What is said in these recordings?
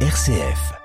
RCF.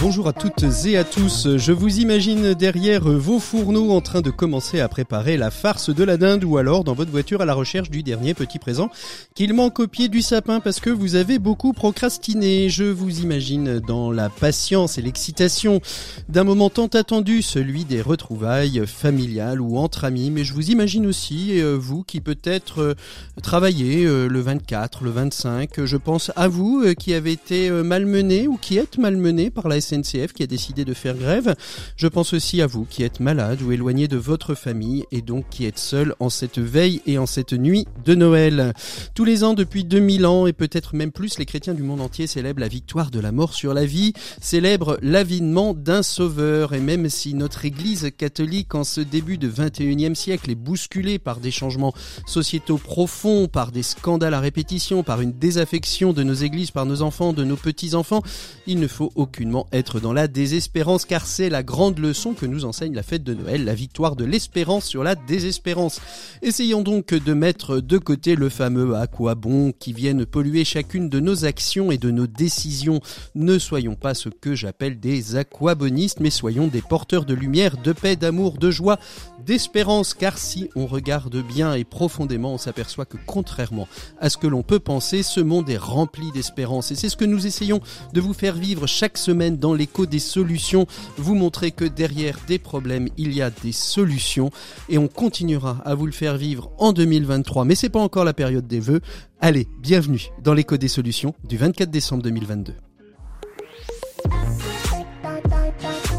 Bonjour à toutes et à tous, je vous imagine derrière vos fourneaux en train de commencer à préparer la farce de la dinde ou alors dans votre voiture à la recherche du dernier petit présent qu'il manque au pied du sapin parce que vous avez beaucoup procrastiné. Je vous imagine dans la patience et l'excitation d'un moment tant attendu, celui des retrouvailles familiales ou entre amis, mais je vous imagine aussi euh, vous qui peut-être euh, travaillez euh, le 24, le 25, je pense à vous qui avez été malmené ou qui êtes malmené par la SNCF qui a décidé de faire grève. Je pense aussi à vous qui êtes malade ou éloigné de votre famille et donc qui êtes seul en cette veille et en cette nuit de Noël. Tous les ans depuis 2000 ans et peut-être même plus, les chrétiens du monde entier célèbrent la victoire de la mort sur la vie, célèbrent l'avinement d'un sauveur et même si notre église catholique en ce début de 21e siècle est bousculée par des changements sociétaux profonds, par des scandales à répétition, par une désaffection de nos églises, par nos enfants, de nos petits-enfants, il ne faut aucunement être dans la désespérance car c'est la grande leçon que nous enseigne la fête de Noël, la victoire de l'espérance sur la désespérance. Essayons donc de mettre de côté le fameux à quoi bon qui viennent polluer chacune de nos actions et de nos décisions. Ne soyons pas ce que j'appelle des aquabonistes, mais soyons des porteurs de lumière, de paix, d'amour, de joie, d'espérance, car si on regarde bien et profondément, on s'aperçoit que contrairement à ce que l'on peut penser, ce monde est rempli d'espérance. Et c'est ce que nous essayons de vous faire vivre chaque semaine dans l'écho des solutions, vous montrer que derrière des problèmes, il y a des solutions et on continuera à vous le faire vivre en 2023. Mais c'est pas encore la période des vœux. Allez, bienvenue dans l'écho des solutions du 24 décembre 2022.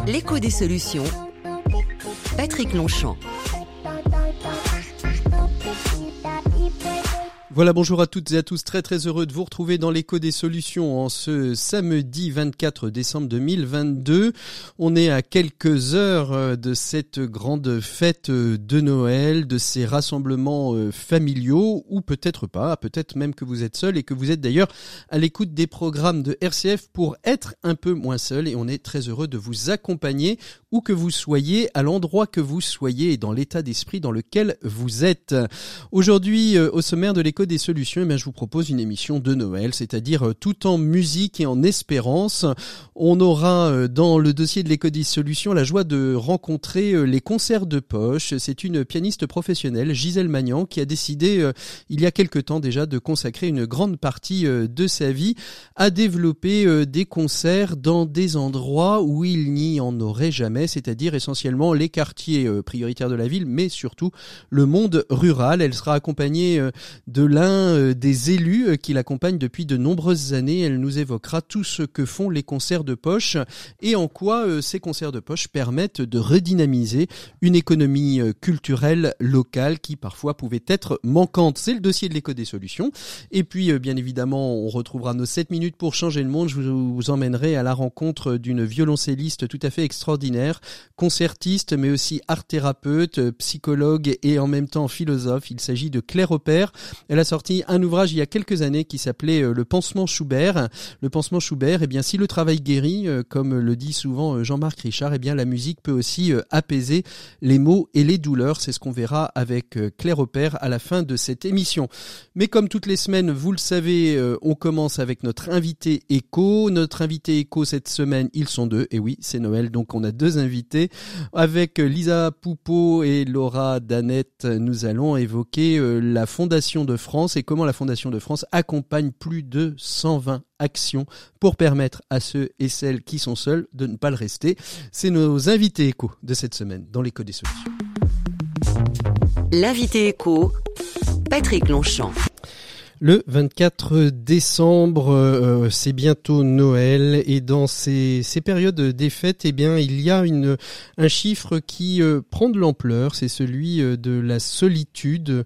L'écho des solutions. Patrick Longchamp. Voilà, bonjour à toutes et à tous, très très heureux de vous retrouver dans l'écho des solutions en ce samedi 24 décembre 2022. On est à quelques heures euh, de cette grande fête euh, de Noël, de ces rassemblements euh, familiaux, ou peut-être pas, peut-être même que vous êtes seul et que vous êtes d'ailleurs à l'écoute des programmes de RCF pour être un peu moins seul et on est très heureux de vous accompagner où que vous soyez, à l'endroit que vous soyez et dans l'état d'esprit dans lequel vous êtes. Aujourd'hui, au sommaire de l'écho des solutions, eh je vous propose une émission de Noël, c'est-à-dire euh, tout en musique et en espérance. On aura euh, dans le dossier de l'écho des solutions la joie de rencontrer euh, les concerts de poche. C'est une pianiste professionnelle, Gisèle Magnan, qui a décidé il y a quelque temps déjà de consacrer une grande partie de sa vie à développer des concerts dans des endroits où il n'y en aurait jamais, c'est-à-dire essentiellement les quartiers prioritaires de la ville, mais surtout le monde rural. Elle sera accompagnée de l'un euh, des élus euh, qui l'accompagnent depuis de nombreuses années. Elle nous évoquera tout ce que font les concerts de poche et en quoi euh, ces concerts de poche permettent de redynamiser une économie culturelle locale qui parfois pouvait être manquante. C'est le dossier de l'éco des solutions. Et puis, bien évidemment, on retrouvera nos 7 minutes pour changer le monde. Je vous emmènerai à la rencontre d'une violoncelliste tout à fait extraordinaire, concertiste, mais aussi art thérapeute, psychologue et en même temps philosophe. Il s'agit de Claire Opère. Elle a sorti un ouvrage il y a quelques années qui s'appelait euh, Le pansement Schubert. Le pansement Schubert, eh bien, si le travail guérit, euh, comme le dit souvent euh, Jean-Marc Richard, eh bien, la musique peut aussi apaiser les maux et les douleurs. C'est ce qu'on verra avec Claire Opère à la fin de cette émission. Mais comme toutes les semaines, vous le savez, on commence avec notre invité écho. Notre invité écho cette semaine, ils sont deux. Et oui, c'est Noël, donc on a deux invités. Avec Lisa Poupeau et Laura Danette, nous allons évoquer la Fondation de France France et comment la Fondation de France accompagne plus de 120 actions pour permettre à ceux et celles qui sont seuls de ne pas le rester. C'est nos invités échos de cette semaine dans l'écho des solutions. L'invité écho, Patrick Longchamp. Le 24 décembre, euh, c'est bientôt Noël et dans ces, périodes des fêtes, eh bien, il y a un chiffre qui euh, prend de l'ampleur, c'est celui euh, de la solitude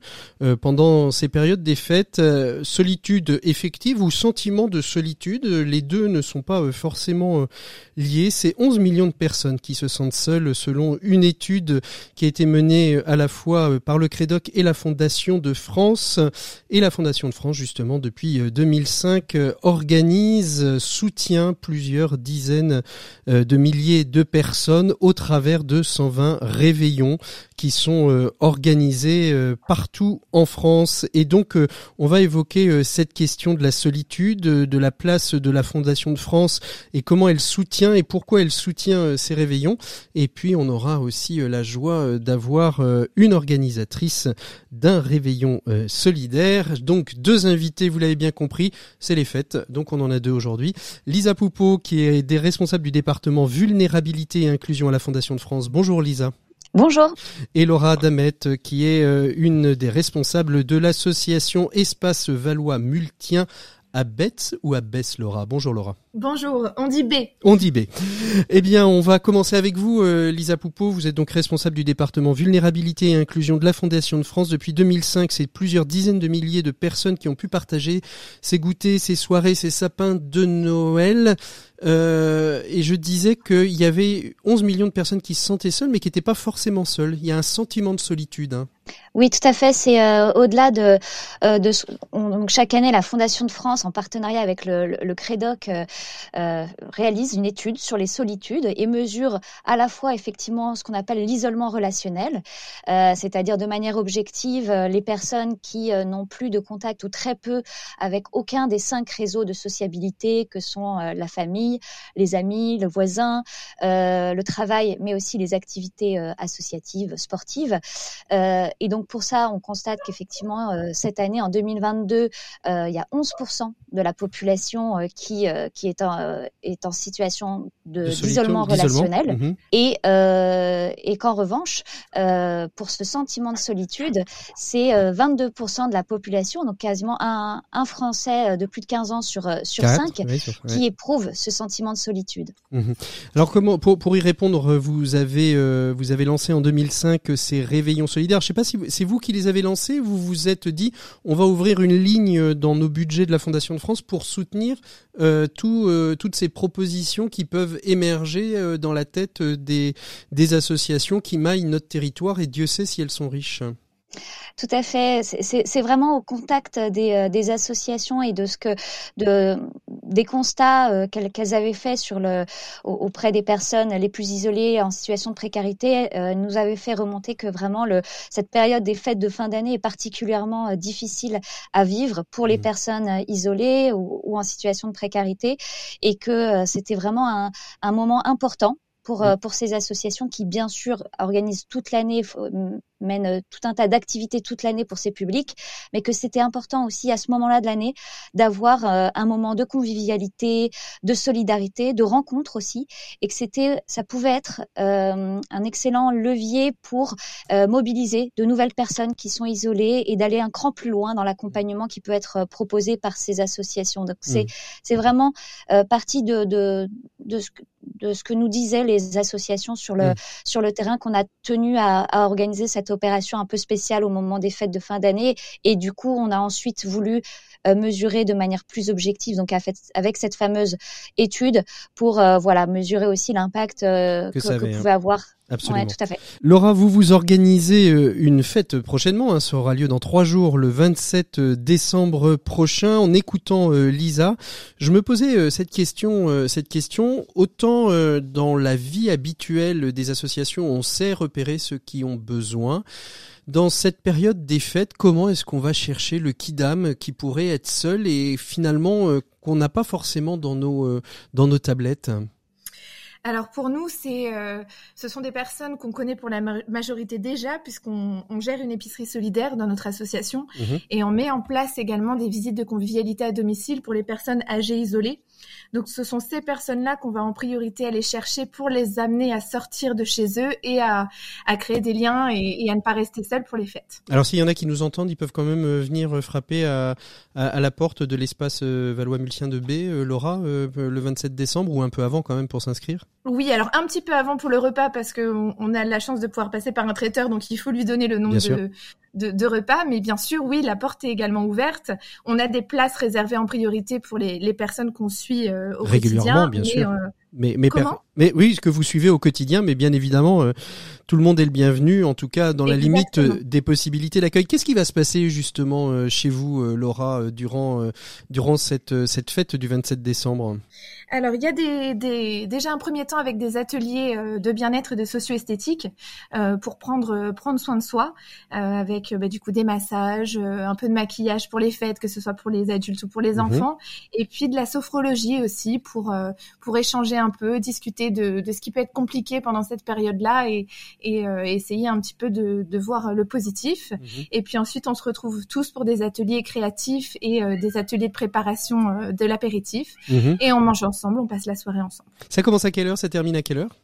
pendant ces périodes des fêtes. solitude effective ou sentiment de solitude, les deux ne sont pas forcément liés. C'est 11 millions de personnes qui se sentent seules selon une étude qui a été menée à la fois par le Crédoc et la Fondation de France et la Fondation de France Justement, depuis 2005, organise, soutient plusieurs dizaines de milliers de personnes au travers de 120 réveillons qui sont organisés partout en France. Et donc, on va évoquer cette question de la solitude, de la place de la Fondation de France et comment elle soutient et pourquoi elle soutient ces réveillons. Et puis, on aura aussi la joie d'avoir une organisatrice d'un réveillon euh, solidaire. Donc deux invités, vous l'avez bien compris, c'est les fêtes. Donc on en a deux aujourd'hui. Lisa Poupeau, qui est des responsables du département vulnérabilité et inclusion à la Fondation de France. Bonjour Lisa. Bonjour. Et Laura Damet, qui est euh, une des responsables de l'association Espace Valois Multien à Betz ou à Bess, Laura Bonjour Laura. Bonjour, on dit B. On dit B. Eh bien, on va commencer avec vous, euh, Lisa Poupeau. Vous êtes donc responsable du département vulnérabilité et inclusion de la Fondation de France. Depuis 2005, c'est plusieurs dizaines de milliers de personnes qui ont pu partager ces goûters, ces soirées, ces sapins de Noël. Euh, et je disais qu'il y avait 11 millions de personnes qui se sentaient seules, mais qui n'étaient pas forcément seules. Il y a un sentiment de solitude. Hein. Oui, tout à fait. C'est euh, au-delà de, euh, de donc chaque année, la Fondation de France, en partenariat avec le, le, Crédoc, euh, réalise une étude sur les solitudes et mesure à la fois effectivement ce qu'on appelle l'isolement relationnel, c'est-à-dire de manière objective les personnes qui n'ont plus de contact ou très peu avec aucun des cinq réseaux de sociabilité que sont la famille, les amis, le voisin, le travail, mais aussi les activités associatives, sportives. et donc pour ça, on constate qu'effectivement, euh, cette année, en 2022, euh, il y a 11% de la population euh, qui est, en, est en situation d'isolement relationnel. Mhm. Et, et qu'en revanche, pour ce sentiment de solitude, c'est 22% de la population, donc quasiment un, un, Français de plus de 15 ans sur, sur 5, qui éprouve ce sentiment de solitude. Mhm. Alors comment, pour, pour y répondre, vous avez, vous avez lancé en 2005 ces réveillons solidaires. Je ne sais pas si c'est vous qui les avez lancés. Vous vous êtes dit, on va ouvrir une ligne dans nos budgets de la Fondation de France pour soutenir euh, euh, toutes ces propositions qui peuvent émerger euh, dans la tête des, des associations qui maillent notre territoire et Dieu sait si elles sont riches. Tout à fait. C'est vraiment au contact des, euh, des, associations et de ce que de, des constats euh, qu'elles avaient faits sur le auprès des personnes les plus isolées en situation de précarité euh, nous avait fait remonter que vraiment le cette période des fêtes de fin d'année est particulièrement difficile à vivre pour les mmh. personnes isolées ou, ou, en situation de précarité et que c'était vraiment un, un moment important pour, mmh. pour ces associations qui, bien sûr, organisent toute l'année, mène euh, tout un tas d'activités toute l'année pour ces publics, mais que c'était important aussi à ce moment-là de l'année d'avoir euh, un moment de convivialité, de solidarité, de rencontre aussi, et que c'était, ça pouvait être euh, un excellent levier pour mobiliser de nouvelles personnes qui sont isolées et d'aller un cran plus loin dans l'accompagnement qui peut être proposé par ces associations. Donc c'est mmh. c'est vraiment partie de, de, de ce que de ce que nous disaient les associations sur le, mmh. sur le terrain qu'on a tenu à, à organiser cette opération un peu spéciale au moment des fêtes de fin d'année. Et du coup, on a ensuite voulu mesurer de manière plus objective, donc avec cette fameuse étude, pour euh, voilà mesurer aussi l'impact euh, que, que, pouvait hein. avoir Absolument. tout à fait. Laura, vous vous organisez une fête prochainement, hein, ça aura lieu dans trois jours, le 27 décembre prochain. En écoutant Lisa, je me posais cette question, cette question. Autant dans la vie habituelle des associations, on sait repérer ceux qui ont besoin. Dans cette période des fêtes, comment est-ce qu'on va chercher le kidam qui pourrait être seul et finalement euh, qu'on n'a pas forcément dans nos, euh, dans nos tablettes? Alors pour nous, c'est, euh, ce sont des personnes qu'on connaît pour la majorité déjà, puisqu'on on gère une épicerie solidaire dans notre association mhm. et on met en place également des visites de convivialité à domicile pour les personnes âgées isolées. Donc ce sont ces personnes-là qu'on va en priorité aller chercher pour les amener à sortir de chez eux et à, à créer des liens et, et, à ne pas rester seuls pour les fêtes. Alors s'il y en a qui nous entendent, ils peuvent quand même euh, venir euh, frapper à, à, à la porte de l'espace euh, Valois-Multien de B, Laura, le 27 décembre ou un peu avant quand même pour s'inscrire Oui, alors un petit peu avant pour le repas parce qu'on on a la chance de pouvoir passer par un traiteur, donc il faut lui donner le nom de, de, de, repas. Mais bien sûr, oui, la porte est également ouverte. On a des places réservées en priorité pour les, les personnes qu'on suit euh, au régulièrement, quotidien. bien sûr. Euh, mais, mais, Mais oui, ce que vous suivez au quotidien, mais bien évidemment, euh, tout le monde est le bienvenu, en tout cas dans la limite euh, des possibilités d'accueil. Qu'est-ce qui va se passer justement euh, chez vous, Laura, durant durant cette cette fête du 27 décembre? Alors, il y a des, des, déjà un premier temps avec des ateliers euh, de bien-être et de socio-esthétique euh, pour prendre, prendre soin de soi, euh, avec bah, du coup des massages, un peu de maquillage pour les fêtes, que ce soit pour les adultes ou pour les mhm. enfants, et puis de la sophrologie aussi pour, pour échanger un peu, discuter de, de ce qui peut être compliqué pendant cette période-là et, et essayer un petit peu de, de voir le positif. Mhm. Et puis ensuite, on se retrouve tous pour des ateliers créatifs et des ateliers de préparation de l'apéritif. Mhm. Et on mange ensemble on passe la soirée ensemble. Ça commence à quelle heure? Ça termine à quelle heure?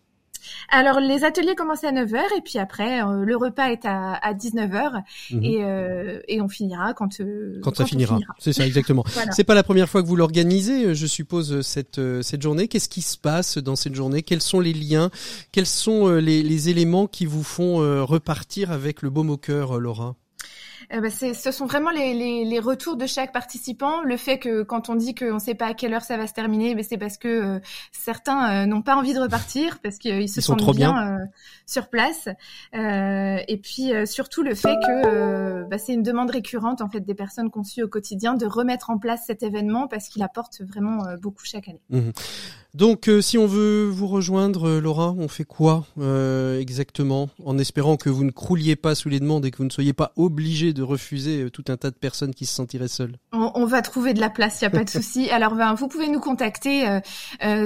Alors les ateliers commencent à 9h et puis après euh, le repas est à, 19h mhm. euh, et, on finira quand euh, quand, ça finira. C'est ça exactement. C'est pas la première fois que vous l'organisez, je suppose cette cette journée. Qu'est-ce qui se passe dans cette journée? Quels sont les liens? Quels sont les, les éléments qui vous font repartir avec le baume au cœur, Laura? Euh, bah, ce sont vraiment les, les, les, retours de chaque participant. Le fait que quand on dit qu'on ne sait pas à quelle heure ça va se terminer, mais c'est parce que euh, certains euh, n'ont pas envie de repartir parce qu'ils se sentent bien, sur place. et puis surtout le fait que bah, c'est une demande récurrente en fait des personnes qu'on suit au quotidien de remettre en place cet événement parce qu'il apporte vraiment beaucoup chaque année. Mmh. Donc, euh, si on veut vous rejoindre, euh, Laura, on fait quoi euh, exactement En espérant que vous ne crouliez pas sous les demandes et que vous ne soyez pas obligé de refuser tout un tas de personnes qui se sentiraient seules? On, va trouver de la place, il n'y a pas de souci. Alors, ben, vous pouvez nous contacter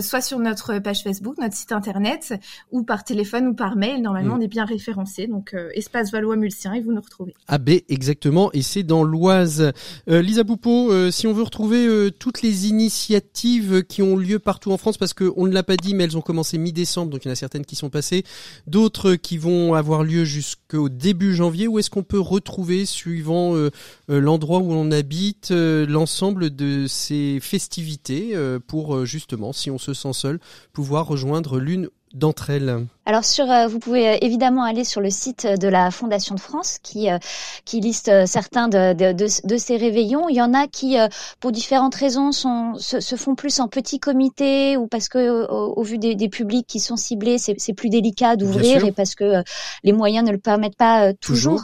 soit sur notre page Facebook, notre site internet, ou par téléphone ou par mail. Normalement, mm. on est bien référencé. Donc, espace Valois-Mulsien et vous nous retrouvez. AB, exactement. Et c'est dans l'Oise. Lisa Poupeau, si on veut retrouver toutes les initiatives qui ont lieu partout en France, parce qu'on ne l'a pas dit, mais elles ont commencé mi-décembre, donc il y en a certaines qui sont passées, d'autres qui vont avoir lieu jusqu'au début janvier. Où est-ce qu'on peut retrouver, suivant euh, euh, l'endroit où on habite, euh, l'ensemble de ces festivités pour justement, si on se sent seul, pouvoir rejoindre l'une d'entre elles alors sur, euh, vous pouvez euh, évidemment aller sur le site de la Fondation de France qui euh, qui liste certains de, de, de, ces réveillons. Il y en a qui, pour différentes raisons, sont se, se, font plus en petit comité ou parce que au, vu des, des, publics qui sont ciblés, c'est plus délicat d'ouvrir et parce que les moyens ne le permettent pas toujours.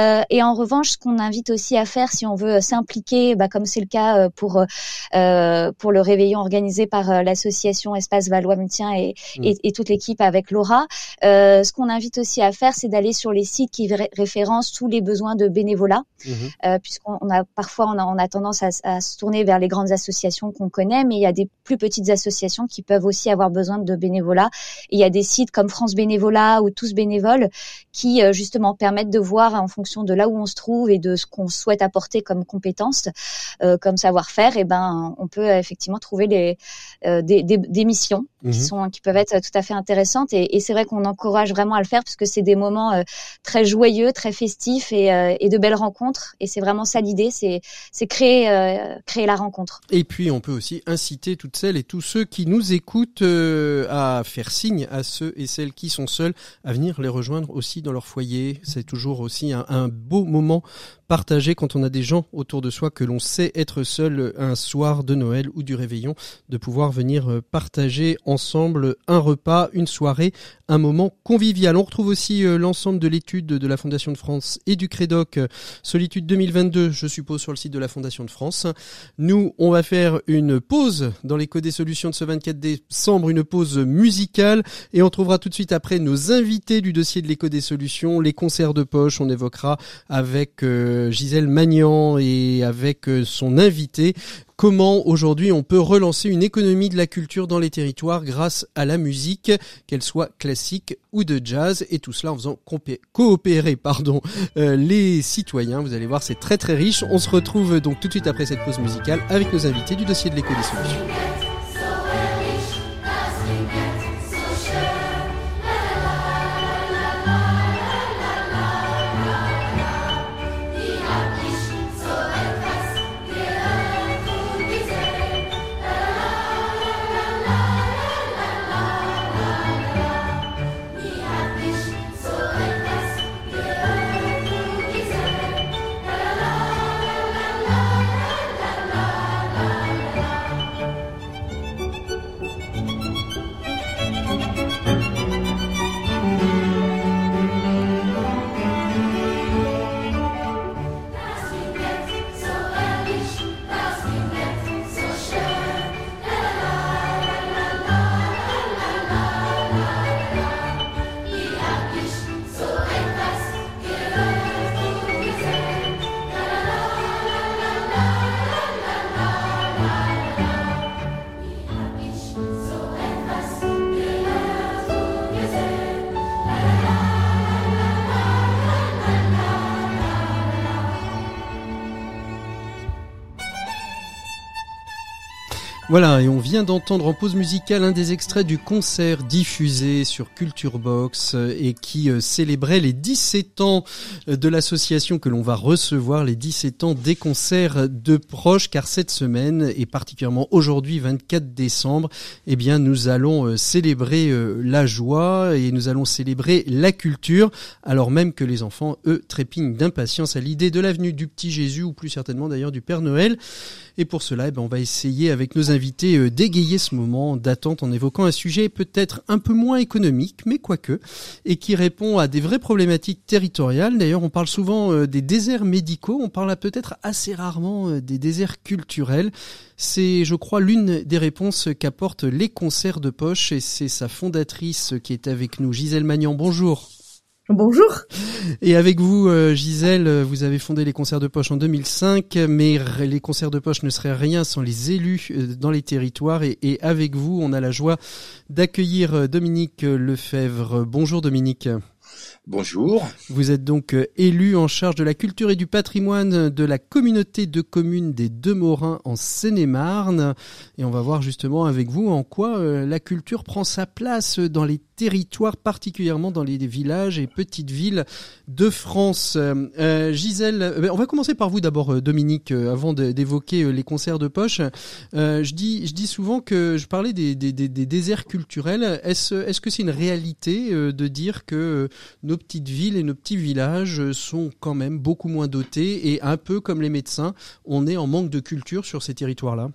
et en revanche, ce qu'on invite aussi à faire, si on veut s'impliquer, bah, comme c'est le cas pour pour le réveillon organisé par l'association Espace Valois Mutien et, mm. et, et, toute l'équipe avec Laura euh, ce qu'on invite aussi à faire, c'est d'aller sur les sites qui référencent tous les besoins de bénévolat, mhm. euh, puisqu'on a parfois on a, on a tendance à, à, se tourner vers les grandes associations qu'on connaît, mais il y a des plus petites associations qui peuvent aussi avoir besoin de bénévolat. il y a des sites comme France Bénévolat ou Tous Bénévoles qui euh, justement permettent de voir en fonction de là où on se trouve et de ce qu'on souhaite apporter comme compétences, euh, comme savoir-faire, et ben on peut effectivement trouver les, euh, des, des, des, missions qui sont qui peuvent être tout à fait intéressantes et, et c'est vrai qu'on encourage vraiment à le faire parce que c'est des moments euh, très joyeux, très festifs et, euh, et, de belles rencontres. Et c'est vraiment ça l'idée, c'est c'est créer euh, créer la rencontre. Et puis on peut aussi inciter toutes celles et tous ceux qui nous écoutent à faire signe à ceux et celles qui sont seuls à venir les rejoindre aussi dans leur foyer. C'est toujours aussi un, un beau moment partager quand on a des gens autour de soi que l'on sait être seul un soir de Noël ou du réveillon, de pouvoir venir partager ensemble un repas, une soirée, un moment convivial. On retrouve aussi euh, l'ensemble de l'étude de la Fondation de France et du Crédoc euh, Solitude 2022, je suppose, sur le site de la Fondation de France. Nous, on va faire une pause dans l'écho des solutions de ce 24 décembre, une pause musicale, et on trouvera tout de suite après nos invités du dossier de l'écho des solutions, les concerts de poche. On évoquera avec euh, Gisèle Magnan et avec son invité comment aujourd'hui on peut relancer une économie de la culture dans les territoires grâce à la musique, qu'elle soit classique ou de jazz, et tout cela en faisant coopérer euh, les citoyens. Vous allez voir, c'est très très riche. On se retrouve donc tout de suite après cette pause musicale avec nos invités du dossier de l'éco des. Voilà, et on vient d'entendre en pause musicale un des extraits du concert diffusé sur Culture Box euh, et qui euh, célébrait les 17 ans euh, de l'association que l'on va recevoir, les 17 ans des concerts de proches, car cette semaine, et particulièrement aujourd'hui, 24 décembre, eh bien, nous allons célébrer la joie et nous allons célébrer la culture, alors même que les enfants, eux, trépignent d'impatience à l'idée de l'avenue du petit Jésus, ou plus certainement d'ailleurs du Père Noël. Et pour cela, eh ben, on va essayer avec nos invités euh, d'égayer ce moment d'attente en évoquant un sujet peut-être un peu moins économique, mais quoique, et qui répond à des vraies problématiques territoriales. D'ailleurs, on parle souvent euh, des déserts médicaux, on parle peut-être assez rarement euh, des déserts culturels. C'est, je crois, l'une des réponses qu'apportent les concerts de poche, et c'est sa fondatrice qui est avec nous, Gisèle Magnan. Bonjour. Bonjour. Et avec vous, euh, Gisèle, vous avez fondé les concerts de poche en 2005, mais les concerts de poche ne seraient rien sans les élus euh, dans les territoires. Et, et avec vous, on a la joie d'accueillir euh, Dominique Lefebvre. Bonjour Dominique. Bonjour. Vous êtes donc euh, élu en charge de la culture et du patrimoine de la communauté de communes des Deux Morins en Seine-et-Marne. Et on va voir justement avec vous en quoi euh, la culture prend sa place dans les territoires, particulièrement dans les villages et petites villes de France. Euh, Gisèle, on va commencer par vous d'abord, Dominique, avant d'évoquer les concerts de poche. je, dis, souvent que je parlais des, déserts culturels. Est-ce est -ce que c'est une réalité de dire que nos petites villes et nos petits villages sont quand même beaucoup moins dotés et un peu comme les médecins, on est en manque de culture sur ces territoires-là?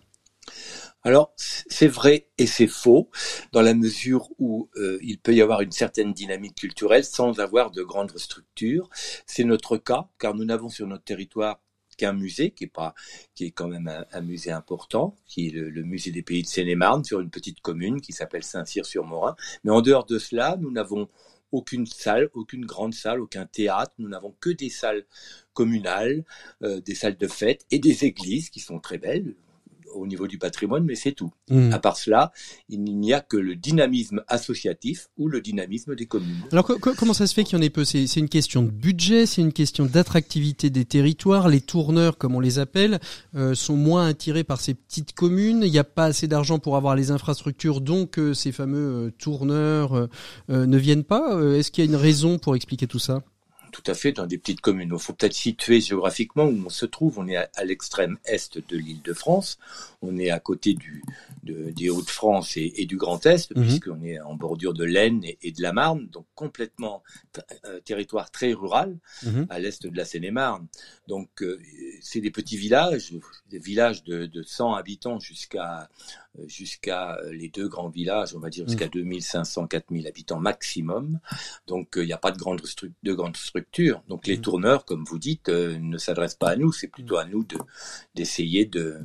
Alors, c'est vrai et c'est faux, dans la mesure où euh, il peut y avoir une certaine dynamique culturelle sans avoir de grandes structures. C'est notre cas, car nous n'avons sur notre territoire qu'un musée, qui est, pas, qui est quand même un, musée important, qui est le, musée des pays de Seine-et-Marne, sur une petite commune qui s'appelle Saint-Cyr-sur-Morin. Mais en dehors de cela, nous n'avons aucune salle, aucune grande salle, aucun théâtre. Nous n'avons que des salles communales, euh, des salles de fête et des églises qui sont très belles au niveau du patrimoine, mais c'est tout. Hmm. À part cela, il n'y a que le dynamisme associatif ou le dynamisme des communes. Alors comment ça se fait qu'il y en ait peu? C'est une question de budget, c'est une question d'attractivité des territoires. Les tourneurs, comme on les appelle, euh, sont moins attirés par ces petites communes. Il n'y a pas assez d'argent pour avoir les infrastructures, donc euh, ces fameux euh, tourneurs ne viennent pas. Est-ce qu'il y a une raison pour expliquer tout ça? Tout à fait dans des petites communes. Il faut peut-être situer géographiquement où on se trouve. On est à, l'extrême est de l'île de France. On est à côté du, des Hauts-de-France et, du Grand Est, mhm. puisqu'on est en bordure de l'Aisne et, de la Marne, donc complètement un territoire très rural mhm. à l'est de la Seine-et-Marne. Donc euh, c'est des petits villages, des villages de, de 100 habitants jusqu'à jusqu'à euh, les deux grands villages, on va dire jusqu'à 2500, mmh. 4000 habitants maximum. Donc euh, il n'y a pas de grande, de grande structure. Donc les mmh. tourneurs, comme vous dites, euh, ne s'adressent pas à nous, c'est plutôt à nous de d'essayer de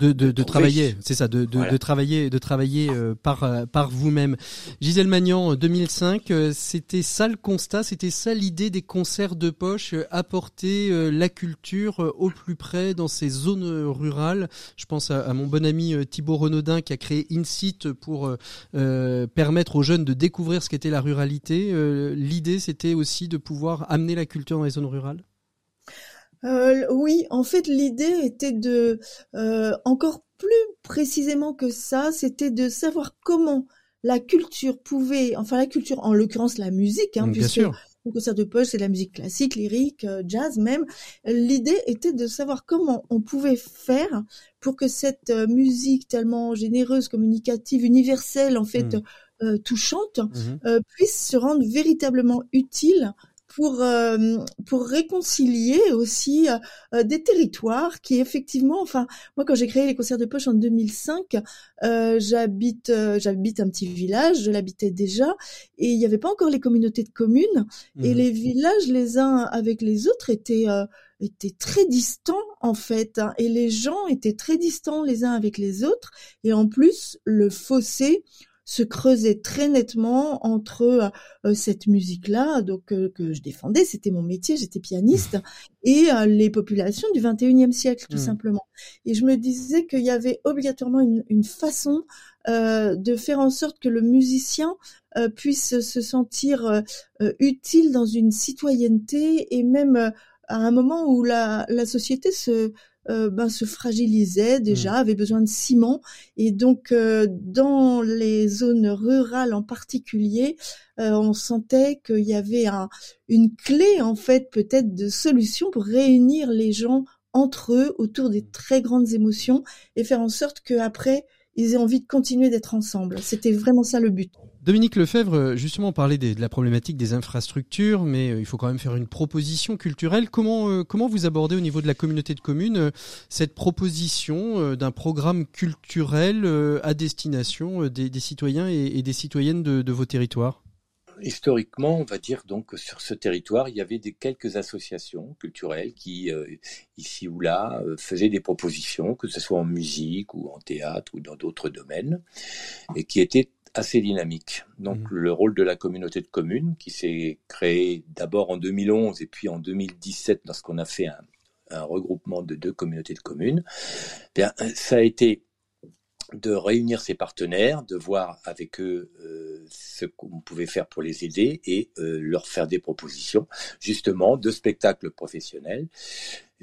de, de, de travailler, c'est ça, de, de, de, travailler, de travailler par par vous-même. Gisèle Magnan, 2005, c'était ça le constat, c'était ça l'idée des concerts de poche, apporter la culture au plus près dans ces zones rurales? Je pense à, à mon bon ami Thibaut Renaud qui a créé InSite pour euh, euh, permettre aux jeunes de découvrir ce qu'était la ruralité. Euh, l'idée, c'était aussi de pouvoir amener la culture dans les zones rurales? Oui, en fait, l'idée était de, encore plus précisément que ça, c'était de savoir comment la culture pouvait, enfin la culture, en l'occurrence la musique, hein, Bien sûr le concert de poche, c'est la musique classique, lyrique, jazz même. L'idée était de savoir comment on pouvait faire pour que cette euh, musique tellement généreuse, communicative, universelle, en fait, mmh. euh, touchante, mmh. puisse se rendre véritablement utile pour euh, pour réconcilier aussi euh, euh, des territoires qui effectivement enfin moi quand j'ai créé les concerts de poche en 2005 j'habite j'habite un petit village je l'habitais déjà et il n'y avait pas encore les communautés de communes et mmh. les villages les uns avec les autres étaient étaient très distants en fait hein, et les gens étaient très distants les uns avec les autres et en plus le fossé se creusait très nettement entre euh, euh, cette musique-là, donc euh, que je défendais, c'était mon métier, j'étais pianiste, et les populations du 21e siècle, tout mmh. simplement. Et je me disais qu'il y avait obligatoirement une, une façon de faire en sorte que le musicien puisse se sentir utile dans une citoyenneté et même à un moment où la, la société se euh, ben, se fragilisait déjà, mmh. avait besoin de ciment. Et donc, euh, dans les zones rurales en particulier, euh, on sentait qu'il y avait un, une clé, en fait, peut-être de solution pour réunir les gens entre eux autour des très grandes émotions et faire en sorte qu'après, ils aient envie de continuer d'être ensemble. C'était vraiment ça le but. Dominique Lefebvre, euh, justement, parlait de la problématique des infrastructures, mais euh, il faut quand même faire une proposition culturelle. Comment, euh, comment vous abordez au niveau de la communauté de communes cette proposition d'un programme culturel à destination des, citoyens et, des citoyennes de, vos territoires? Historiquement, on va dire donc sur ce territoire, il y avait des quelques associations culturelles qui, ici ou là, faisaient des propositions, que ce soit en musique ou en théâtre ou dans d'autres domaines, et qui étaient assez dynamique. Donc mmh. le rôle de la communauté de communes qui s'est créée d'abord en 2011 et puis en 2017 lorsqu'on a fait un, regroupement de deux communautés de communes, eh bien, ça a été de réunir ses partenaires, de voir avec eux euh, ce qu'on pouvait faire pour les aider et euh, leur faire des propositions, justement, de spectacles professionnels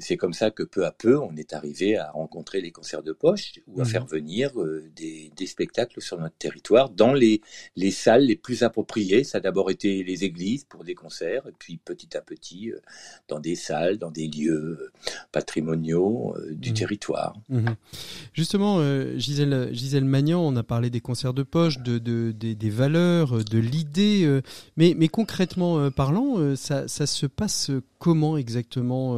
c'est comme ça que peu à peu, on est arrivé à rencontrer les concerts de poche ou à mmh. faire venir euh, des, spectacles sur notre territoire dans les, les salles les plus appropriées. Ça a d'abord été les églises pour des concerts, et puis petit à petit, euh, dans des salles, dans des lieux euh, patrimoniaux du mmh. territoire. Mmh. Justement, Gisèle, Gisèle Magnan, on a parlé des concerts de poche, de, des, valeurs, de l'idée, mais, mais concrètement parlant, ça, ça se passe comment exactement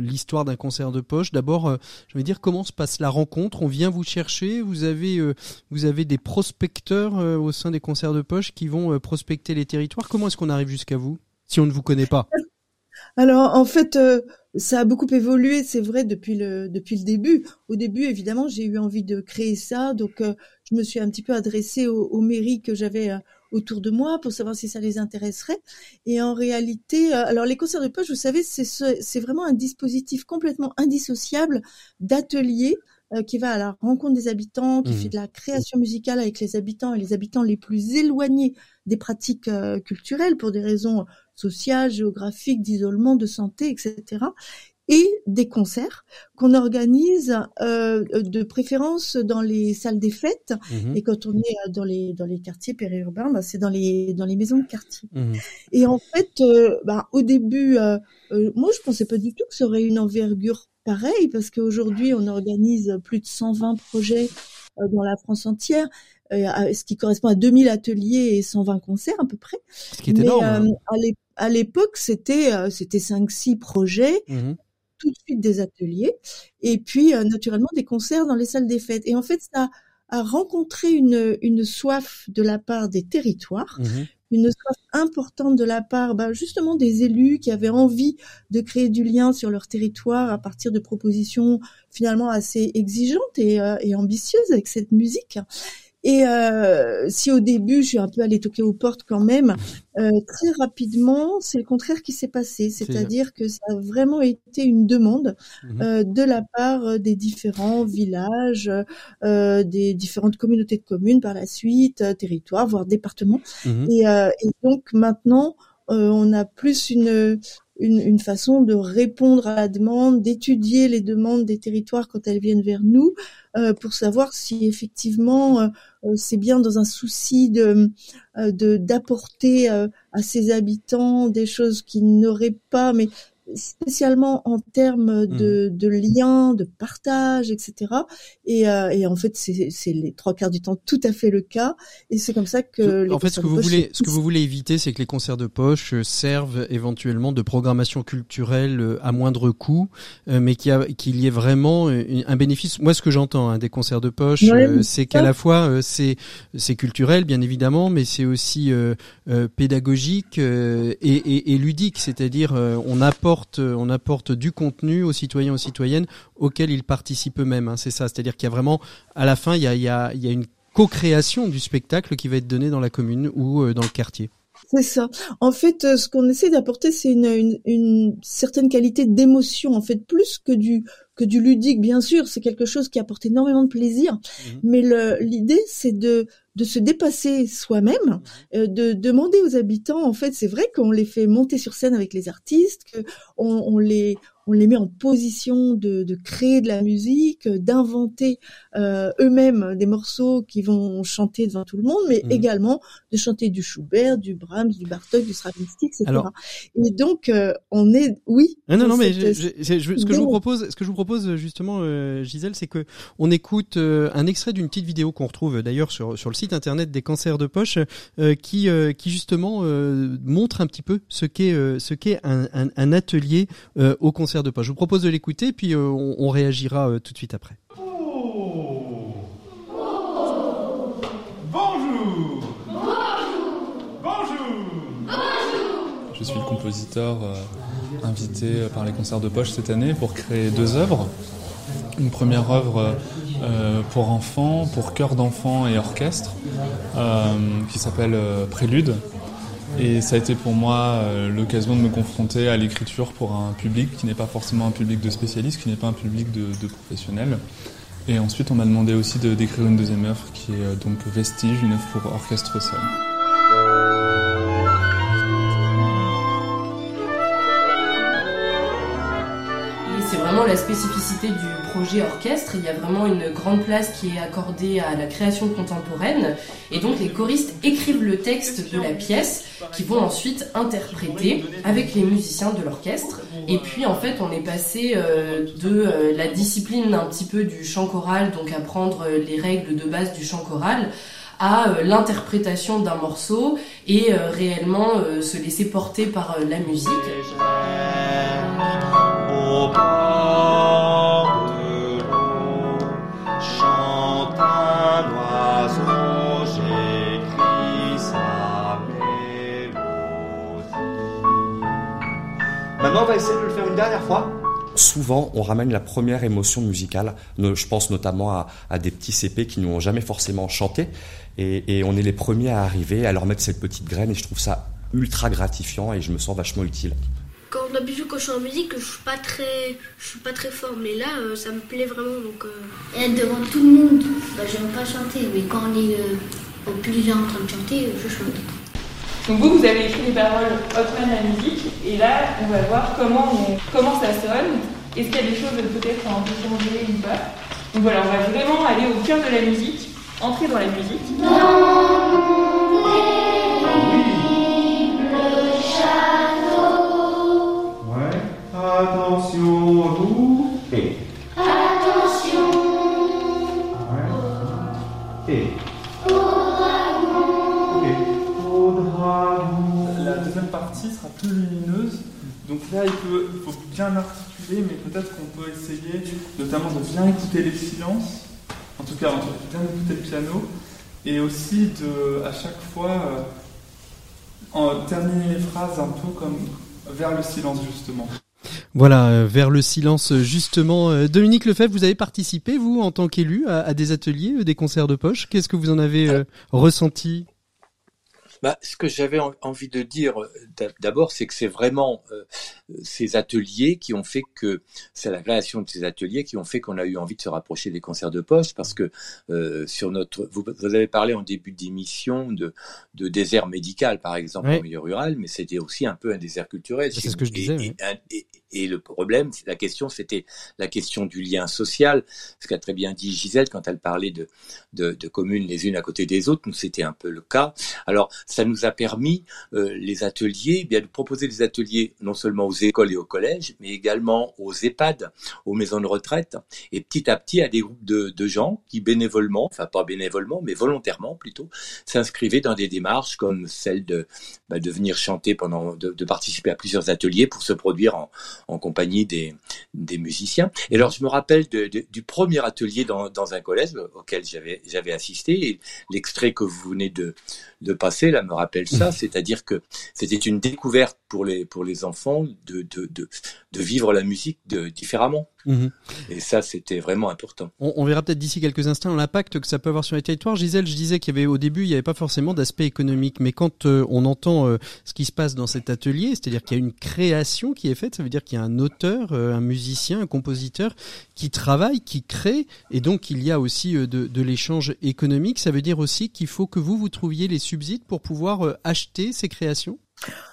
l'histoire d'un concert de poche. D'abord, euh, je vais dire comment se passe la rencontre. On vient vous chercher. Vous avez, euh, vous avez des prospecteurs euh, au sein des concerts de poche qui vont prospecter les territoires. Comment est-ce qu'on arrive jusqu'à vous si on ne vous connaît pas? Alors, en fait, ça a beaucoup évolué, c'est vrai, depuis le depuis le début. Au début, évidemment, j'ai eu envie de créer ça, donc je me suis un petit peu adressée aux, aux mairies que j'avais autour de moi pour savoir si ça les intéresserait. Et en réalité, euh, alors les concerts de poche, vous savez, c'est vraiment un dispositif complètement indissociable d'atelier euh, qui va à la rencontre des habitants, qui mmh. fait de la création musicale avec les habitants et les habitants les plus éloignés des pratiques euh, culturelles pour des raisons sociales, géographiques, d'isolement, de santé, etc et des concerts qu'on organise euh, de préférence dans les salles des fêtes. Mhm. Et quand on est euh, dans les dans les quartiers périurbains, bah, c'est dans les dans les maisons de quartier. Mhm. Et en fait, euh, bah, au début, euh, euh, moi je pensais pas du tout que ça aurait une envergure pareille parce qu'aujourd'hui on organise plus de 120 projets dans la France entière. ce qui correspond à 2000 ateliers et 120 concerts à peu près. Ce qui est énorme. À l'époque, c'était c'était 5 6 projets. Mhm tout de suite des ateliers et puis euh, naturellement des concerts dans les salles des fêtes. Et en fait, ça a rencontré une, une soif de la part des territoires, mmh une soif importante de la part bah, justement des élus qui avaient envie de créer du lien sur leur territoire à partir de propositions finalement assez exigeantes et, euh, et ambitieuses avec cette musique. Et euh, si au début, je suis un peu allée toquer aux portes quand même, euh, très rapidement, c'est le contraire qui s'est passé. C'est-à-dire que ça a vraiment été une demande mhm. euh, de la part euh, des différents villages, euh, des différentes communautés de communes par la suite, euh, territoires, voire départements. Mhm. Et, et, donc maintenant, on a plus une, une, façon de répondre à la demande, d'étudier les demandes des territoires quand elles viennent vers nous, euh, pour savoir si effectivement euh, euh, c'est bien dans un souci de d'apporter à ses habitants des choses qu'ils n'auraient pas, mais spécialement en termes de, mmh. de liens, de partage, etc. Et, euh, et en fait, c'est les trois quarts du temps tout à fait le cas. Et c'est comme ça que. En fait, ce que vous voulez, ce que vous voulez éviter, c'est que les concerts de poche euh, servent éventuellement de programmation culturelle euh, à moindre coût, mais qu'il y ait vraiment un bénéfice. Moi, ce que j'entends hein, des concerts de poche, c'est qu'à la fois c'est c'est culturel, bien évidemment, mais c'est aussi pédagogique et, et, et ludique. C'est-à-dire, on apporte on apporte du contenu aux citoyens, aux citoyennes auxquels ils participent eux-mêmes. Hein, c'est ça, c'est-à-dire qu'il y a vraiment, à la fin, il y a, une co-création du spectacle qui va être donné dans la commune ou euh, dans le quartier. C'est ça. En fait, euh, ce qu'on essaie d'apporter, c'est une, certaine qualité d'émotion, en fait, plus que du que du ludique, bien sûr. C'est quelque chose qui apporte énormément de plaisir. Mhm. Mais l'idée, c'est de de se dépasser soi-même, euh, de demander aux habitants. En fait, c'est vrai qu'on les fait monter sur scène avec les artistes, qu'on on les on les met en position de, de créer de la musique, d'inventer euh, eux-mêmes des morceaux qui vont chanter devant tout le monde, mais mmh. également de chanter du Schubert, du Brahms, du Bartok, du Stravinsky, etc. Alors, et donc euh, on est, oui. Ah non, non, mais ce que je vous propose, ce que je vous propose justement, euh, Gisèle, c'est que on écoute un extrait d'une petite vidéo qu'on retrouve d'ailleurs sur sur le site internet des cancers de poche, qui qui justement montre un petit peu ce qu'est ce qu'est un, un, un, atelier au concert de poche. Je vous propose de l'écouter, puis on, on réagira tout de suite après. Je suis le compositeur euh, invité par les concerts de poche cette année pour créer deux œuvres. Une première œuvre euh, pour enfants, pour chœur d'enfants et orchestre, euh, qui s'appelle Prélude. Et ça a été pour moi l'occasion de me confronter à l'écriture pour un public qui n'est pas forcément un public de spécialistes, qui n'est pas un public de, professionnels. Et ensuite, on m'a demandé aussi d'écrire une deuxième œuvre qui est donc Vestige, une œuvre pour orchestre seul. la spécificité du projet orchestre. Il y a vraiment une grande place qui est accordée à la création contemporaine. Et donc les choristes écrivent le texte de la pièce qui vont ensuite interpréter avec les musiciens de l'orchestre. Et puis en fait on est passé euh, de euh, la discipline un petit peu du chant choral, donc apprendre les règles de base du chant choral, à euh, l'interprétation d'un morceau et réellement se laisser porter par la musique. Maintenant, on va essayer de le faire une dernière fois. Souvent, on ramène la première émotion musicale. Je pense notamment à, des petits CP qui n'ont jamais forcément chanté. Et, on est les premiers à arriver, à leur mettre cette petite graine. Et je trouve ça ultra gratifiant et je me sens vachement utile. Quand d'habitude quand je suis en musique, je suis pas très, je suis pas très fort, mais là, euh, ça me plaît vraiment. Donc, euh. Et devant tout le monde, bah, j'aime pas chanter, mais quand on est euh, plusieurs en train de chanter, je chante. Donc vous, vous avez écrit les paroles Hotman la musique, et là, on va voir comment, comment ça sonne. Est-ce qu'il y a des choses peut-être à un peu changer ou pas? Donc voilà, on va vraiment aller au cœur de la musique, entrer dans la musique. Ouais, là, il, faut bien articuler, mais peut-être qu'on peut essayer notamment de bien écouter les silences, en tout cas, bien écouter le piano, et aussi de, à chaque fois, euh, en, terminer les phrases un peu comme vers le silence, justement. Voilà, euh, vers le silence justement. Euh, Dominique Lefebvre, vous avez participé, vous, en tant qu'élu, à, des ateliers, des concerts de poche. Qu'est-ce que vous en avez ressenti? Bah, ce que j'avais envie de dire euh, d'abord, c'est que c'est vraiment euh, ces ateliers qui ont fait que c'est la création de ces ateliers qui ont fait qu'on a eu envie de se rapprocher des concerts de poste parce que euh, sur notre vous, avez parlé en début d'émission de, de désert médical par exemple en milieu rural, mais c'était aussi un peu un désert culturel. C'est ce que je disais. Et le problème, la question, c'était la question du lien social. Ce qu'a très bien dit Gisèle quand elle parlait de, de, de, communes les unes à côté des autres. Nous, c'était un peu le cas. Alors, ça nous a permis, euh, les ateliers, eh bien de proposer des ateliers non seulement aux écoles et aux collèges, mais également aux EHPAD, aux maisons de retraite, et petit à petit à des groupes de, de gens qui bénévolement, enfin pas bénévolement, mais volontairement plutôt, s'inscrivaient dans des démarches comme celle de, bah, de venir chanter pendant, de, de participer à plusieurs ateliers pour se produire en en compagnie des, des musiciens. Et alors, je me rappelle de, du premier atelier dans, dans un collège auquel j'avais, j'avais assisté, et l'extrait que vous venez de, de passer, là, me rappelle ça, c'est-à-dire que c'était une découverte pour les, pour les enfants de, de, de, de vivre la musique de, différemment. Mhm. Et ça, c'était vraiment important. On, on verra peut-être d'ici quelques instants l'impact que ça peut avoir sur les territoires. Gisèle, je disais qu'il y avait au début, il n'y avait pas forcément d'aspect économique, mais quand euh, on entend euh, ce qui se passe dans cet atelier, c'est-à-dire qu'il y a une création qui est faite, ça veut dire qu'il y a un auteur, euh, un musicien, un compositeur qui travaille, qui crée, et donc il y a aussi de, de l'échange économique. Ça veut dire aussi qu'il faut que vous vous trouviez les subsides pour pouvoir acheter ces créations?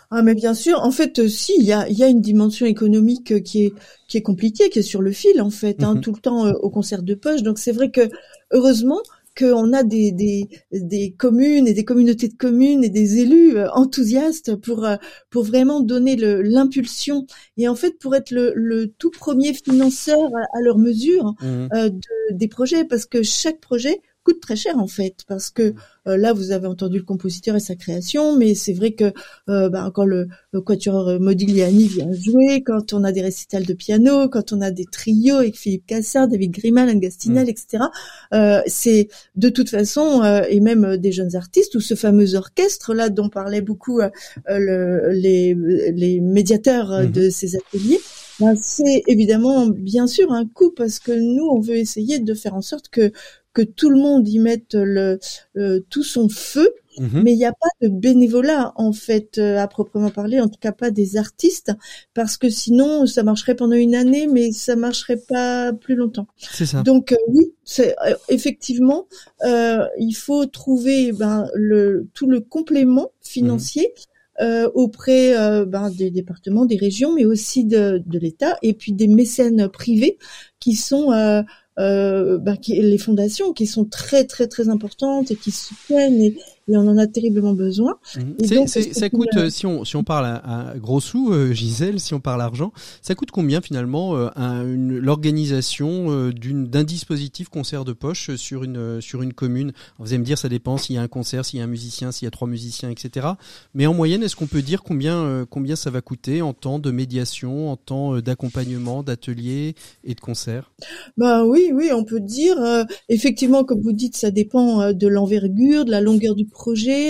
Ah mais bien sûr, en fait, euh, si il y a, y a une dimension économique euh, qui est qui est compliquée, qui est sur le fil en fait, hein, mhm. tout le temps euh, au concert de poche. Donc c'est vrai que heureusement qu'on a des, des, des communes et des communautés de communes et des élus enthousiastes pour pour vraiment donner l'impulsion et en fait pour être le, le tout premier financeur à, leur mesure mhm. de, des projets parce que chaque projet coûte très cher en fait parce que euh, là vous avez entendu le compositeur et sa création mais c'est vrai que euh, bah, quand le, le quatuor Modigliani vient jouer quand on a des récitals de piano quand on a des trios avec Philippe Cassard David Grimal Anne Gastinel mm. etc euh, c'est de toute façon euh, et même des jeunes artistes ou ce fameux orchestre là dont parlait beaucoup le, les, les médiateurs mm-hmm. de ces ateliers ben, c'est évidemment bien sûr un coût parce que nous on veut essayer de faire en sorte que que tout le monde y mette le, tout son feu, mhm. mais il n'y a pas de bénévolat en fait euh, à proprement parler, en tout cas pas des artistes, parce que sinon ça marcherait pendant une année, mais ça marcherait pas plus longtemps. C'est ça. Donc euh, oui, c'est euh, effectivement il faut trouver ben, le tout le complément financier. Mhm. auprès ben, des départements, des régions, mais aussi de, de l'État, et puis des mécènes privés qui sont euh, bah, qui, les fondations qui sont très très très importantes et qui soutiennent et, et on en a terriblement besoin. Mhm. ça coûte, euh, si on si on parle à, gros sous, euh, Gisèle, si on parle argent, ça coûte combien finalement euh, l'organisation euh, d'un dispositif concert de poche sur une sur une commune? Vous allez me dire, ça dépend s'il y a un concert, s'il y a un musicien, s'il y a trois musiciens, etc. Mais en moyenne, est-ce qu'on peut dire combien combien ça va coûter en temps de médiation, en temps d'accompagnement, d'atelier et de concert? Bah oui, oui, on peut dire effectivement, comme vous dites, ça dépend de l'envergure, de la longueur du projet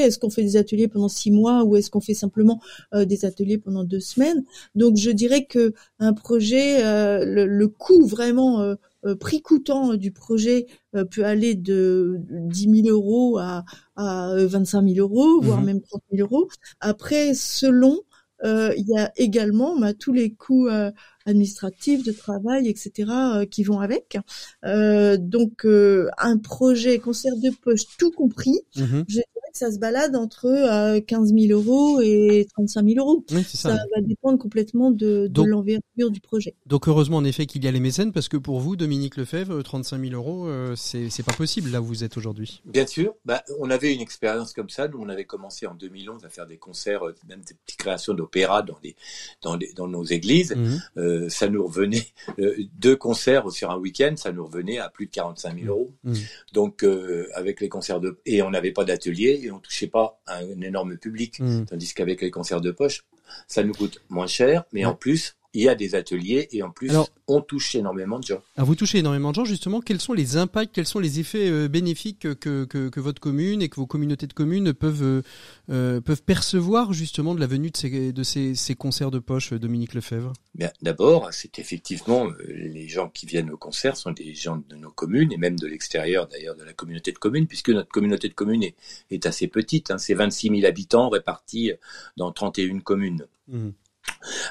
Est-ce qu'on fait des ateliers pendant six mois ou est-ce qu'on fait simplement euh, des ateliers pendant deux semaines? Donc je dirais que un projet, euh, le, coût vraiment euh, prix coûtant du projet peut aller de 10 000 euros à, à 25 000 euros, voire mmh même 30 000 euros. Après, selon il y a également bah, tous les coûts administratifs, de travail, etc., qui vont avec. donc, un projet concert de poche tout compris, mmh ça se balade entre euh, 15 000 euros et 35 000 euros. ça. va dépendre complètement de, de l'envergure du projet. Donc heureusement en effet qu'il y a les mécènes parce que pour vous, Dominique Lefebvre, 35 000 euros, euh, c'est pas possible là où vous êtes aujourd'hui. Bien sûr, bah, on avait une expérience comme ça. Nous, on avait commencé en 2011 à faire des concerts, euh, même des petites créations d'opéra dans, des, dans, dans nos églises. Mhm. Euh, ça nous revenait, euh, deux concerts sur un week-end, ça nous revenait à plus de 45 000 euros. Mhm. Donc avec les concerts de... Et on n'avait pas d'atelier et on touchait pas un énorme public. Hmm. Tandis qu'avec les concerts de poche, ça nous coûte moins cher, mais en plus, il y a des ateliers et en plus on touche énormément de gens. Ah, vous touchez énormément de gens justement. Quels sont les impacts, quels sont les effets euh, bénéfiques que, que, que, votre commune et que vos communautés de communes peuvent euh, euh peuvent percevoir justement de la venue de ces, de ces, ces concerts de poche, Dominique Lefebvre? Bien, d'abord, c'est effectivement les gens qui viennent au concert sont des gens de nos communes et même de l'extérieur d'ailleurs de la communauté de communes puisque notre communauté de communes est, est assez petite. Hein, c'est 26 000 habitants répartis dans 31 communes. Mmh.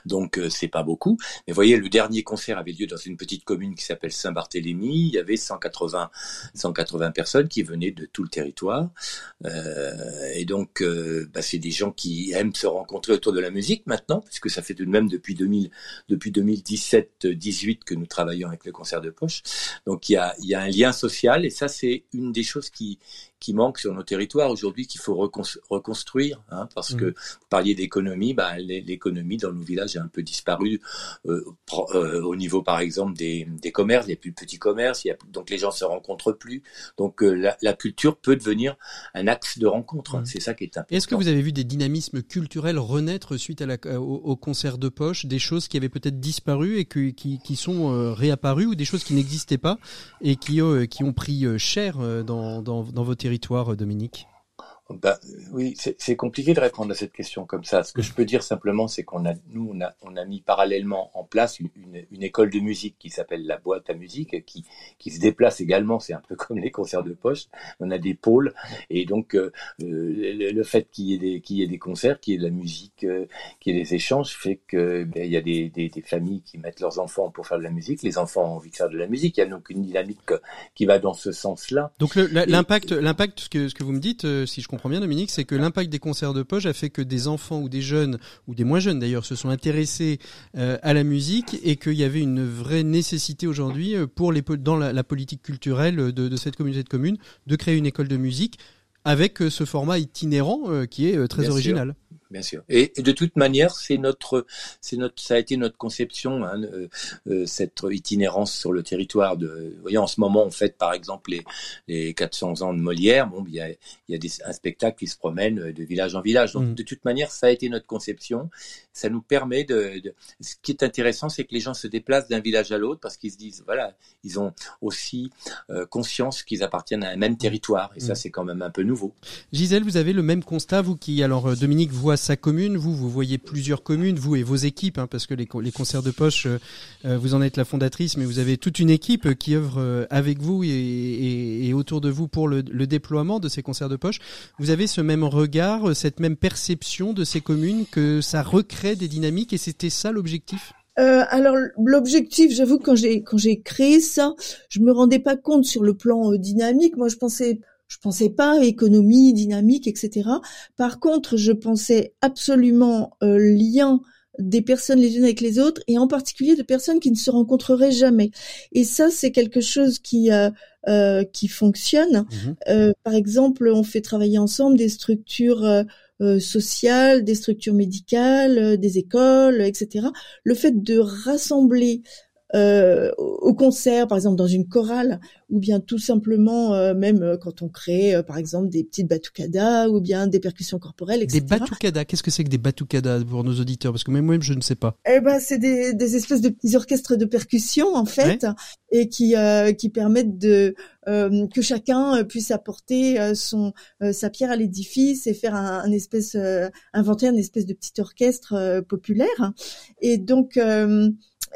Donc euh, c'est pas beaucoup. Mais voyez, le dernier concert avait lieu dans une petite commune qui s'appelle Saint-Barthélemy. Il y avait 180, 180 personnes qui venaient de tout le territoire. Euh, et donc euh, bah, c'est des gens qui aiment se rencontrer autour de la musique maintenant, puisque ça fait tout de même depuis 2000, depuis 2017-18 que nous travaillons avec le concert de poche. Donc il y a, il y a un lien social et ça c'est une des choses qui qui manque sur nos territoires aujourd'hui qu'il faut reconstruire, hein, parce mmh. que vous parliez d'économie, bah, l'économie dans villages a un peu disparu euh, euh, au niveau par exemple des, des commerces, les plus petits commerces, il y a, donc les gens se rencontrent plus, donc euh, la, la, culture peut devenir un axe de rencontre, mmh. c'est ça qui est important. Est-ce que vous avez vu des dynamismes culturels renaître suite à la, au, au, concert de poche, des choses qui avaient peut-être disparu et que, qui, qui sont réapparues ou des choses qui n'existaient pas et qui, qui ont pris cher dans, dans, dans vos territoires territoire, Dominique? Bah, oui, c'est compliqué de répondre à cette question comme ça. Ce que je peux dire simplement, c'est qu'on a, nous, on a, on a mis parallèlement en place une, une, école de musique qui s'appelle la boîte à musique, qui, qui se déplace également. C'est un peu comme les concerts de poche. On a des pôles, et donc euh, euh, le, fait qu'il y ait des, qu'il y ait des concerts, qu'il y ait de la musique, euh, qu'il y ait des échanges, fait que ben, il y a des, des, des, familles qui mettent leurs enfants pour faire de la musique. Les enfants ont envie de faire de la musique. Il y a donc une dynamique qui va dans ce sens-là. Donc l'impact, l'impact, ce que, ce que vous me dites, si je comprends comprends bien, Dominique, c'est que l'impact des concerts de poche a fait que des enfants ou des jeunes, ou des moins jeunes d'ailleurs, se sont intéressés euh, à la musique et qu'il y avait une vraie nécessité aujourd'hui euh, pour les dans la, politique culturelle de, de, cette communauté de communes de créer une école de musique avec ce format itinérant qui est très original bien sûr. Et, de toute manière, c'est notre, c'est notre, ça a été notre conception, hein, euh, euh, cette itinérance sur le territoire. De, vous voyez, en ce moment, on fête par exemple les, les 400 ans de Molière. Bon, il y a, il y a des, un spectacle qui se promène de village en village. Donc, mmh. de toute manière, ça a été notre conception. Ça nous permet de, de ce qui est intéressant, c'est que les gens se déplacent d'un village à l'autre parce qu'ils se disent, voilà, ils ont aussi euh, conscience qu'ils appartiennent à un même territoire. Et ça, mmh. c'est quand même un peu nouveau. Gisèle, vous avez le même constat, vous qui, alors, Dominique voit sa commune. Vous, vous voyez plusieurs communes, vous et vos équipes, hein, parce que les, concerts de poche, euh, euh, vous en êtes la fondatrice, mais vous avez toute une équipe qui œuvre euh, avec vous et, et, autour de vous pour le, le, déploiement de ces concerts de poche. Vous avez ce même regard, cette même perception de ces communes que ça recrée des dynamiques et c'était ça l'objectif? Euh, alors l'objectif, j'avoue quand j'ai quand j'ai créé ça, je me rendais pas compte sur le plan dynamique. Moi, je pensais je pensais pas économie, dynamique, etc. Par contre, je pensais absolument euh, lien des personnes les unes avec les autres et en particulier de personnes qui ne se rencontreraient jamais. Et ça, c'est quelque chose qui euh, euh qui fonctionne. Mmh euh, par exemple, on fait travailler ensemble des structures euh, sociales, des structures médicales, des écoles, etc. Le fait de rassembler euh, au concert, par exemple dans une chorale, ou bien tout simplement euh, même euh, quand on crée, euh, par exemple, des petites batucadas ou bien des percussions corporelles, etc. Des batucadas, qu'est-ce que c'est que des batucadas pour nos auditeurs? Parce que même moi, je ne sais pas. Eh ben, c'est des, des espèces de petits orchestres de percussion en fait, et qui qui permettent de que chacun puisse apporter son sa pierre à l'édifice et faire un, un espèce inventer un espèce de petit orchestre populaire. Et donc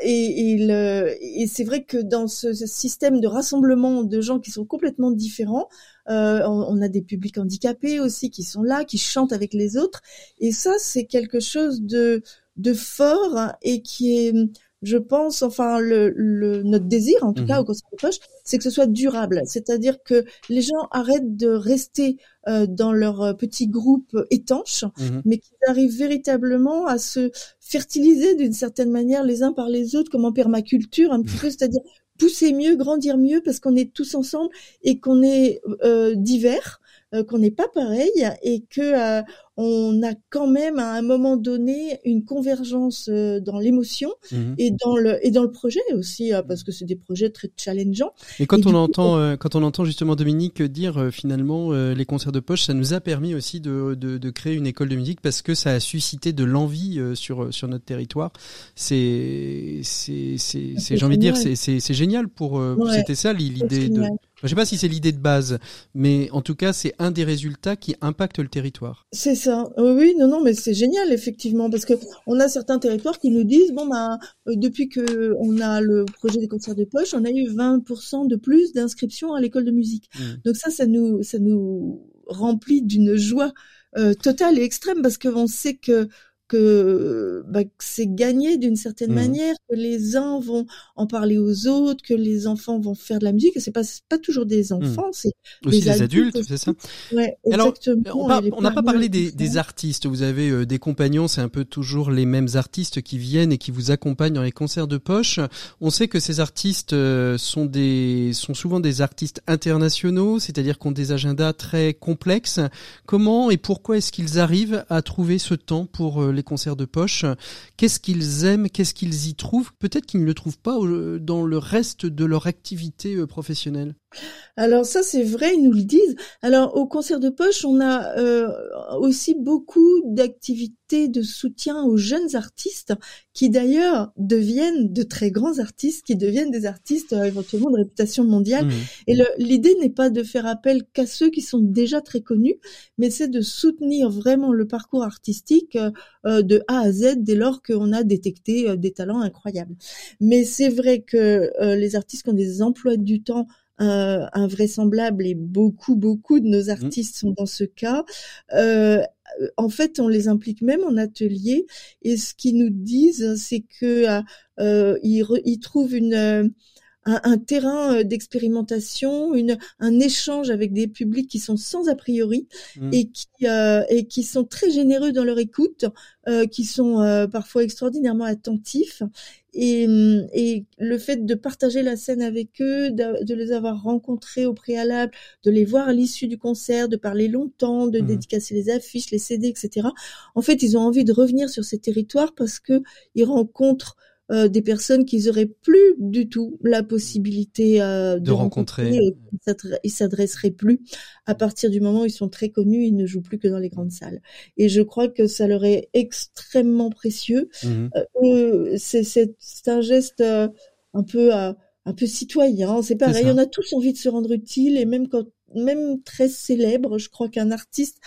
et, et, et c'est vrai que dans ce, système de rassemblement de gens qui sont complètement différents, euh, on, a des publics handicapés aussi qui sont là, qui chantent avec les autres. Et ça, c'est quelque chose de, de fort et qui est je pense, enfin, le, le, notre désir, en tout cas, mhm. au Conseil de poche, c'est que ce soit durable. C'est-à-dire que les gens arrêtent de rester euh, dans leur euh, petit groupe étanche, mhm. mais qu'ils arrivent véritablement à se fertiliser d'une certaine manière les uns par les autres, comme en permaculture, un petit peu, c'est-à-dire pousser mieux, grandir mieux, parce qu'on est tous ensemble et qu'on est euh, divers, qu'on n'est pas pareil et que on a quand même à un moment donné une convergence euh, dans l'émotion mhm. et dans le et dans le projet aussi euh, parce que c'est des projets très challengeants. Et quand on entend euh, quand on entend justement Dominique dire finalement les concerts de poche, ça nous a permis aussi de, de, de créer une école de musique parce que ça a suscité de l'envie sur sur notre territoire. C'est c'est c'est j'ai envie de dire c'est c'est génial pour c'était ça l'idée de je sais pas si c'est l'idée de base, mais en tout cas, c'est un des résultats qui impacte le territoire. C'est ça. Oui, non, non, mais c'est génial effectivement parce que on a certains territoires qui nous disent bon bah depuis que on a le projet des concerts de poche, on a eu 20% de plus d'inscriptions à l'école de musique. Mmh. Donc ça, ça nous ça nous remplit d'une joie euh, totale et extrême parce qu'on sait que que, bah, c'est gagné d'une certaine mmh. manière, que les uns vont en parler aux autres, que les enfants vont faire de la musique. Et c'est pas pas toujours des mmh. enfants, c'est aussi des adultes, c'est ça. Ouais, Alors, on n'a pas parlé des, des, artistes. Vous avez euh, des compagnons, c'est un peu toujours les mêmes artistes qui viennent et qui vous accompagnent dans les concerts de poche. On sait que ces artistes euh, sont des sont souvent des artistes internationaux, c'est-à-dire qui ont des agendas très complexes. Comment et pourquoi est-ce qu'ils arrivent à trouver ce temps pour euh, concerts de poche. Qu'est-ce qu'ils aiment, qu'est-ce qu'ils y trouvent? Peut-être qu'ils ne le trouvent pas dans le reste de leur activité euh, professionnelle. Alors ça c'est vrai, ils nous le disent. Alors au concert de poche, on a euh, aussi beaucoup d'activités de soutien aux jeunes artistes qui d'ailleurs deviennent de très grands artistes, qui deviennent des artistes euh, éventuellement de réputation mondiale. Mmh. Et l'idée n'est pas de faire appel qu'à ceux qui sont déjà très connus, mais c'est de soutenir vraiment le parcours artistique euh, de A à Z dès lors qu'on a détecté des talents incroyables. Mais c'est vrai que les artistes qui ont des emplois du temps euh, invraisemblable et beaucoup beaucoup de nos mmh. artistes sont dans ce cas. Euh, en fait, on les implique même en atelier et ce qu'ils nous disent, c'est que euh, ils, trouvent une un, terrain euh, d'expérimentation, une, un échange avec des publics qui sont sans a priori mmh. et qui euh, et qui sont très généreux dans leur écoute, euh, qui sont euh, parfois extraordinairement attentifs. Et, et, le fait de partager la scène avec eux, de, de, les avoir rencontrés au préalable, de les voir à l'issue du concert, de parler longtemps, de mmh. dédicacer les affiches, les CD, etc. En fait, ils ont envie de revenir sur ces territoires parce que ils rencontrent euh, des personnes qu'ils auraient plus du tout la possibilité euh, de, rencontrer. ils s'adresseraient plus à partir du moment où ils sont très connus, ils ne jouent plus que dans les grandes salles. Et je crois que ça leur est extrêmement précieux. Mmh euh, c'est un geste un peu un peu citoyen. C'est pareil, on a tous envie de se rendre utile et même quand même très célèbre, je crois qu'un artiste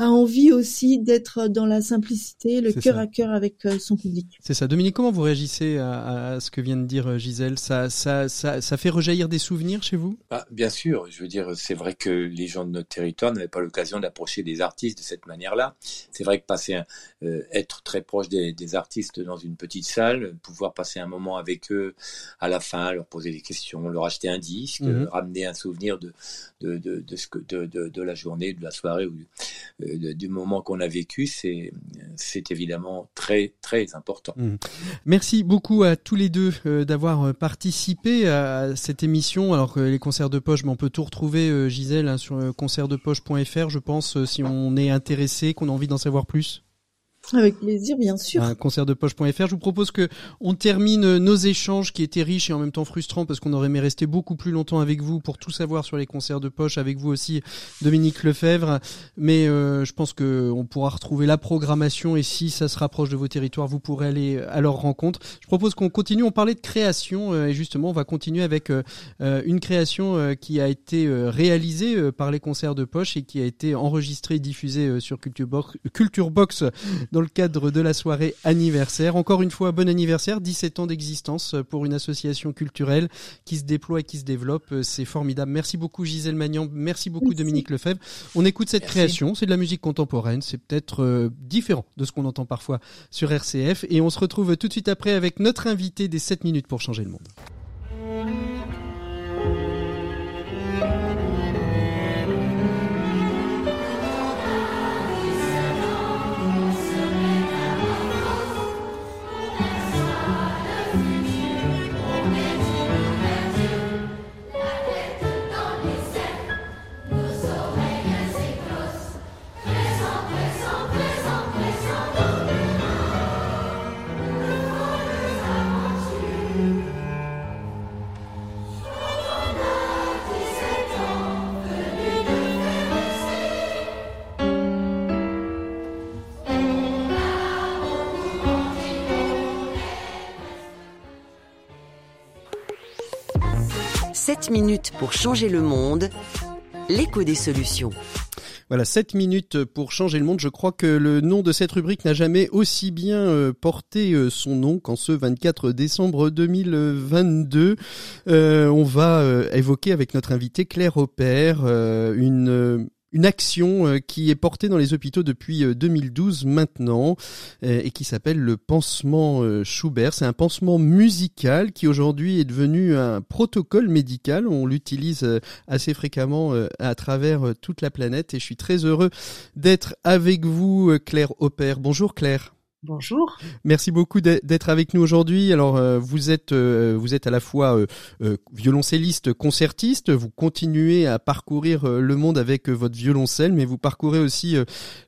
a envie aussi d'être dans la simplicité, le cœur à cœur avec euh, son public. C'est ça. Dominique, comment vous réagissez à, à, ce que vient de dire euh, Gisèle? Ça, ça, ça, ça, fait rejaillir des souvenirs chez vous? Ah, Bien sûr. Je veux dire, c'est vrai que les gens de notre territoire n'avaient pas l'occasion d'approcher des artistes de cette manière-là. C'est vrai que passer un, euh, être très proche des, des, artistes dans une petite salle, pouvoir passer un moment avec eux à la fin, leur poser des questions, leur acheter un disque, mhm. ramener un souvenir de, de, de, de, ce que, de, de, de la journée, de la soirée ou du moment qu'on a vécu, c'est évidemment très très important. Mmh. Merci beaucoup à tous les deux euh, d'avoir euh, participé à cette émission. Alors les concerts de poche, mais on peut tout retrouver, euh, Gisèle, hein, sur concertdepoche.fr, je pense, si on est intéressé, qu'on a envie d'en savoir plus. Avec plaisir, bien sûr. Un concert de poche.fr. Je vous propose que on termine nos échanges qui étaient riches et en même temps frustrants parce qu'on aurait aimé rester beaucoup plus longtemps avec vous pour tout savoir sur les concerts de poche avec vous aussi, Dominique Lefebvre. Mais euh, je pense que on pourra retrouver la programmation et si ça se rapproche de vos territoires, vous pourrez aller à leur rencontre. Je propose qu'on continue. On parlait de création euh, et justement, on va continuer avec euh, une création qui a été réalisée par les concerts de poche et qui a été enregistrée et diffusée sur Culture Box, le cadre de la soirée anniversaire. Encore une fois, bon anniversaire, 17 ans d'existence pour une association culturelle qui se déploie et qui se développe. C'est formidable. Merci beaucoup Gisèle Magnan, merci beaucoup Dominique Lefebvre. On écoute cette création, c'est de la musique contemporaine, c'est peut-être euh, différent de ce qu'on entend parfois sur RCF et on se retrouve tout de suite après avec notre invité des 7 minutes pour changer le monde. Minutes pour changer le monde, l'écho des solutions. Voilà, 7 minutes pour changer le monde. Je crois que le nom de cette rubrique n'a jamais aussi bien euh, porté euh, son nom qu'en ce 24 décembre 2022. Euh, on va évoquer avec notre invité Claire Opère une une action euh, qui est portée dans les hôpitaux depuis 2012 euh, maintenant euh, et qui s'appelle le pansement Schubert. C'est un pansement musical qui aujourd'hui est devenu un protocole médical. On l'utilise assez fréquemment à travers toute la planète et je suis très heureux d'être avec vous Claire Opère. Bonjour Claire. Bonjour. Merci beaucoup d'être avec nous aujourd'hui. Alors euh, vous êtes euh, vous êtes à la fois euh, violoncelliste, concertiste. Vous continuez à parcourir le monde avec votre violoncelle, mais vous parcourez aussi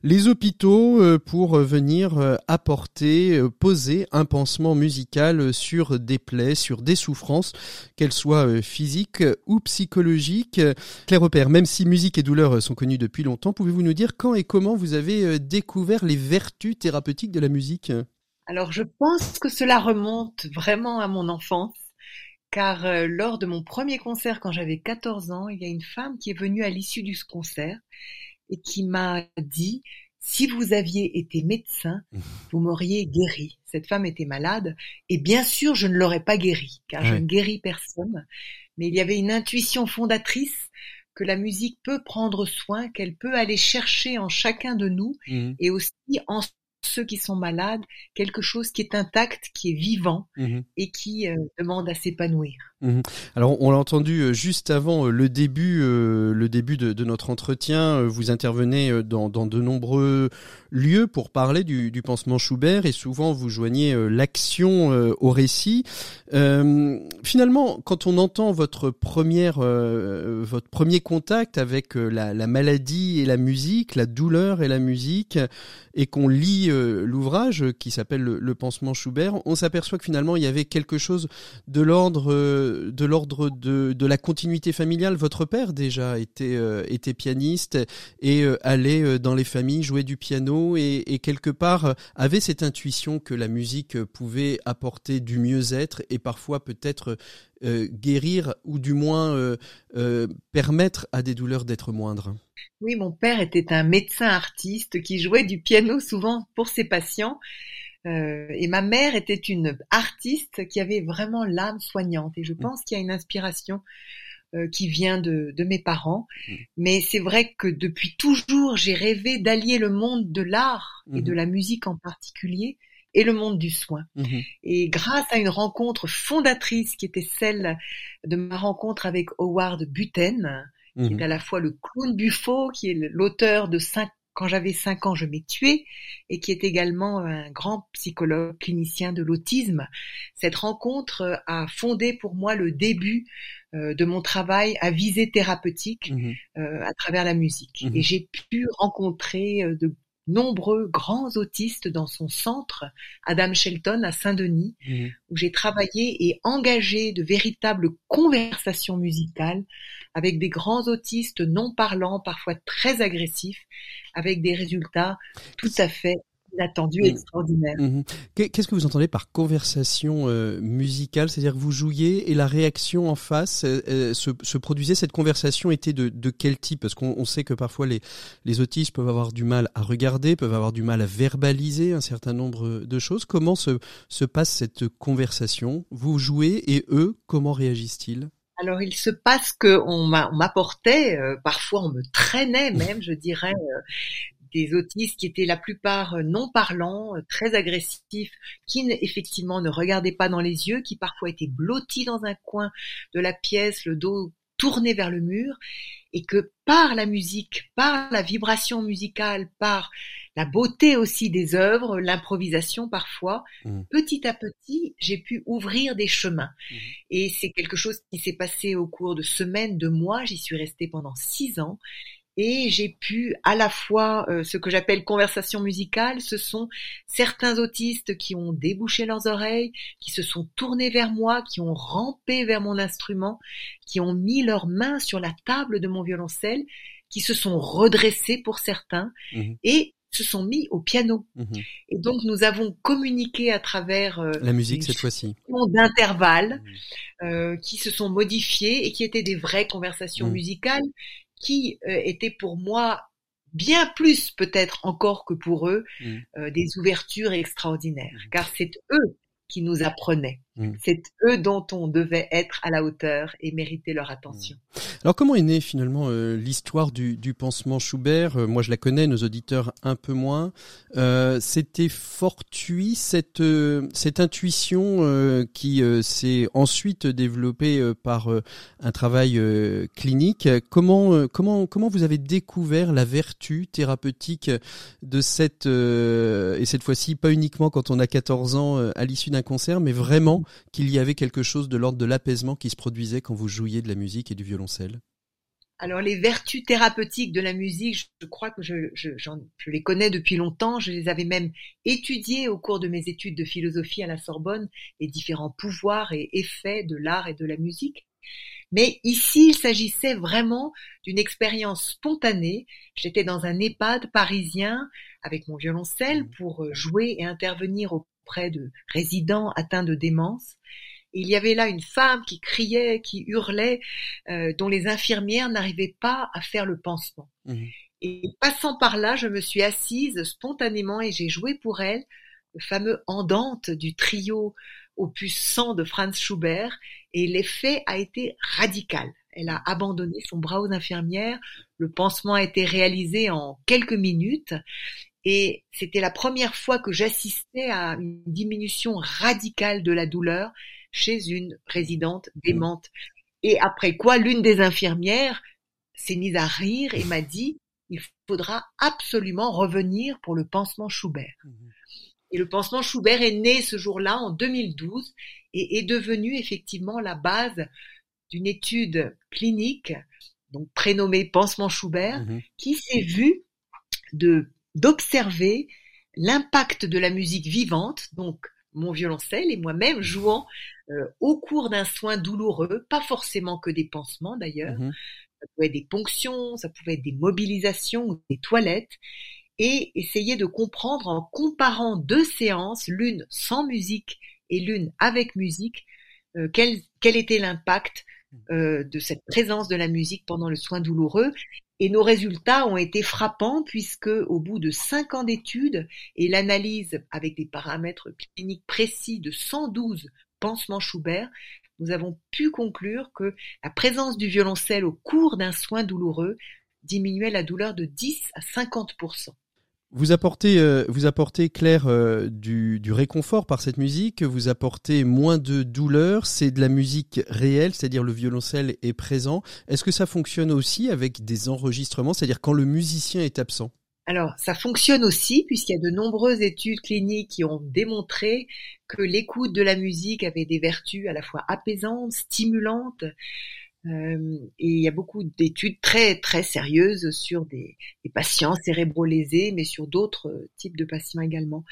les hôpitaux pour venir apporter, poser un pansement musical sur des plaies, sur des souffrances, qu'elles soient physiques ou psychologiques. Claire Repère, même si musique et douleur sont connues depuis longtemps, pouvez-vous nous dire quand et comment vous avez découvert les vertus thérapeutiques de la musique? Alors je pense que cela remonte vraiment à mon enfance, car euh, lors de mon premier concert quand j'avais 14 ans, il y a une femme qui est venue à l'issue du concert et qui m'a dit si vous aviez été médecin, vous m'auriez guéri. Cette femme était malade et bien sûr je ne l'aurais pas guérie, car je ne guéris personne. Mais il y avait une intuition fondatrice que la musique peut prendre soin, qu'elle peut aller chercher en chacun de nous mmh. et aussi en ceux qui sont malades quelque chose qui est intact, qui est vivant Mmh et qui euh, demande à s'épanouir. Mhm. Alors, on l'a entendu euh, juste avant euh, le début, euh, le début de, notre entretien. Vous intervenez dans, de nombreux lieux pour parler du, pansement Schubert et souvent vous joignez l'action au récit. Finalement, quand on entend votre première, votre premier contact avec la, la maladie et la musique, la douleur et la musique, et qu'on lit l'ouvrage qui s'appelle le, le pansement Schubert, on s'aperçoit que finalement il y avait quelque chose de l'ordre de l'ordre de, de la continuité familiale. Votre père déjà était euh, était pianiste et euh, allait euh, dans les familles jouer du piano et, quelque part avait cette intuition que la musique pouvait apporter du mieux-être et parfois peut-être guérir ou du moins permettre à des douleurs d'être moindres. Oui, mon père était un médecin artiste qui jouait du piano souvent pour ses patients. Euh, et ma mère était une artiste qui avait vraiment l'âme soignante. Et je pense qu'il y a une inspiration euh, qui vient de, de mes parents. Mais c'est vrai que depuis toujours, j'ai rêvé d'allier le monde de l'art et de la musique en particulier et le monde du soin. Mhm. Et grâce à une rencontre fondatrice qui était celle de ma rencontre avec Howard Buten, qui est à la fois le clown Buffo, qui est l'auteur de cinq quand j'avais cinq ans, je m'ai tué, et qui est également un grand psychologue clinicien de l'autisme. Cette rencontre euh, a fondé pour moi le début euh, de mon travail à visée thérapeutique Mhm. euh, à travers la musique. Mhm. Et j'ai pu rencontrer de nombreux grands autistes dans son centre, Adam Shelton à Saint-Denis, Mhm. où j'ai travaillé et engagé de véritables conversations musicales avec des grands autistes non parlants, parfois très agressifs, avec des résultats tout à fait inattendus et extraordinaires. Mhm. Qu'est- Qu'est-ce que vous entendez par conversation euh, musicale? C'est-à-dire que vous jouiez et la réaction en face euh, euh, se, se produisait. Cette conversation était de, de quel type? Parce qu'on on sait que parfois les, les autistes peuvent avoir du mal à regarder, peuvent avoir du mal à verbaliser un certain nombre de choses. Comment se, se passe cette conversation? Vous jouez et eux, comment réagissent-ils? Alors il se passe que on m'a- on m'apportait, euh, parfois on me traînait même, je dirais, des autistes qui étaient la plupart euh, non parlants, euh, très agressifs, qui effectivement ne regardaient pas dans les yeux, qui parfois étaient blottis dans un coin de la pièce, le dos tourné vers le mur, et que par la musique, par la vibration musicale, par la beauté aussi des œuvres, l'improvisation parfois, Mhm. petit à petit, j'ai pu ouvrir des chemins. Et c'est quelque chose qui s'est passé au cours de semaines, de mois. J'y suis restée pendant six ans. Et j'ai pu à la fois euh, ce que j'appelle conversation musicale, ce sont certains autistes qui ont débouché leurs oreilles, qui se sont tournés vers moi, qui ont rampé vers mon instrument, qui ont mis leurs mains sur la table de mon violoncelle, qui se sont redressés pour certains Mhm. et se sont mis au piano. Mhm. Et donc nous avons communiqué à travers euh, La musique cette fois-ci. d'intervalles euh, qui se sont modifiés et qui étaient des vraies conversations Mhm. musicales qui euh, étaient pour moi bien plus peut-être encore que pour eux Mhm. euh, des ouvertures extraordinaires. Car c'est eux qui nous apprenaient Mhm. c'est eux dont on devait être à la hauteur et mériter leur attention Alors comment est née finalement euh, l'histoire du, du pansement Schubert? Euh, Moi je la connais, nos auditeurs un peu moins. Euh, C'était fortuit cette euh, cette intuition qui s'est ensuite développée par un travail clinique. Comment comment comment vous avez découvert la vertu thérapeutique de cette euh, et cette fois-ci pas uniquement quand on a 14 ans à l'issue d'un concert, mais vraiment qu'il y avait quelque chose de l'ordre de l'apaisement qui se produisait quand vous jouiez de la musique et du violoncelle? Alors les vertus thérapeutiques de la musique, je- crois que je, je, les connais depuis longtemps. Je les avais même étudiées au cours de mes études de philosophie à la Sorbonne, les différents pouvoirs et effets de l'art et de la musique. Mais ici, il s'agissait vraiment d'une expérience spontanée. J'étais dans un EHPAD parisien avec mon violoncelle pour euh, jouer et intervenir auprès de résidents atteints de démence. Et il y avait là une femme qui criait, qui hurlait, euh, dont les infirmières n'arrivaient pas à faire le pansement. Mhm. Et passant par là, je me suis assise spontanément et j'ai joué pour elle le fameux Andante du trio opus 100 de Franz Schubert et l'effet a été radical. Elle a abandonné son bras aux infirmières, le pansement a été réalisé en quelques minutes Et c'était la première fois que j'assistais à une diminution radicale de la douleur chez une résidente démente. Et après quoi, l'une des infirmières s'est mise à rire et m'a dit, il faudra absolument revenir pour le pansement Schubert. Et le pansement Schubert est né ce jour-là en 2012 et est devenu effectivement la base d'une étude clinique, donc prénommée pansement Schubert, qui s'est vue de d'observer l'impact de la musique vivante, donc mon violoncelle et moi-même jouant euh, au cours d'un soin douloureux, pas forcément que des pansements d'ailleurs, ça pouvait être des ponctions, ça pouvait être des mobilisations ou des toilettes, et essayer de comprendre en comparant deux séances, l'une sans musique et l'une avec musique, euh, quel, quel était l'impact euh, de cette présence de la musique pendant le soin douloureux. Et nos résultats ont été frappants puisque au bout de cinq ans d'études et l'analyse avec des paramètres cliniques précis de 112 pansements Schubert, nous avons pu conclure que la présence du violoncelle au cours d'un soin douloureux diminuait la douleur de 10 à 50 vous apportez, euh, vous apportez Claire euh, du, du, réconfort par cette musique. Vous apportez moins de douleur. C'est de la musique réelle, c'est-à-dire le violoncelle est présent. Est-ce que ça fonctionne aussi avec des enregistrements, c'est-à-dire quand le musicien est absent? Alors, ça fonctionne aussi puisqu'il y a de nombreuses études cliniques qui ont démontré que l'écoute de la musique avait des vertus à la fois apaisantes, stimulantes, euh, et il y a beaucoup d'études très très sérieuses sur des, des patients cérébro-lésés, mais sur d'autres types de patients également.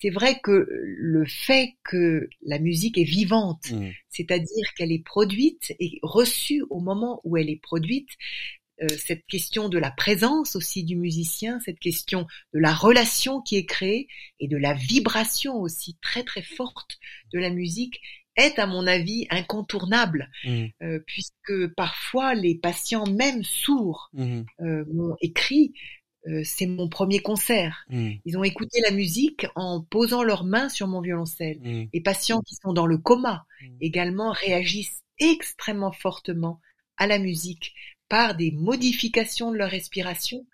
C'est vrai que le fait que la musique est vivante, mmh. c'est-à-dire qu'elle est produite et reçue au moment où elle est produite, euh, cette question de la présence aussi du musicien, cette question de la relation qui est créée et de la vibration aussi très très forte de la musique est à mon avis incontournable mmh. euh, puisque parfois les patients même sourds mmh. euh, m'ont écrit euh, c'est mon premier concert. Mmh. Ils ont écouté la musique en posant leurs mains sur mon violoncelle. Les patients qui sont dans le coma également réagissent extrêmement fortement à la musique par des modifications de leur respiration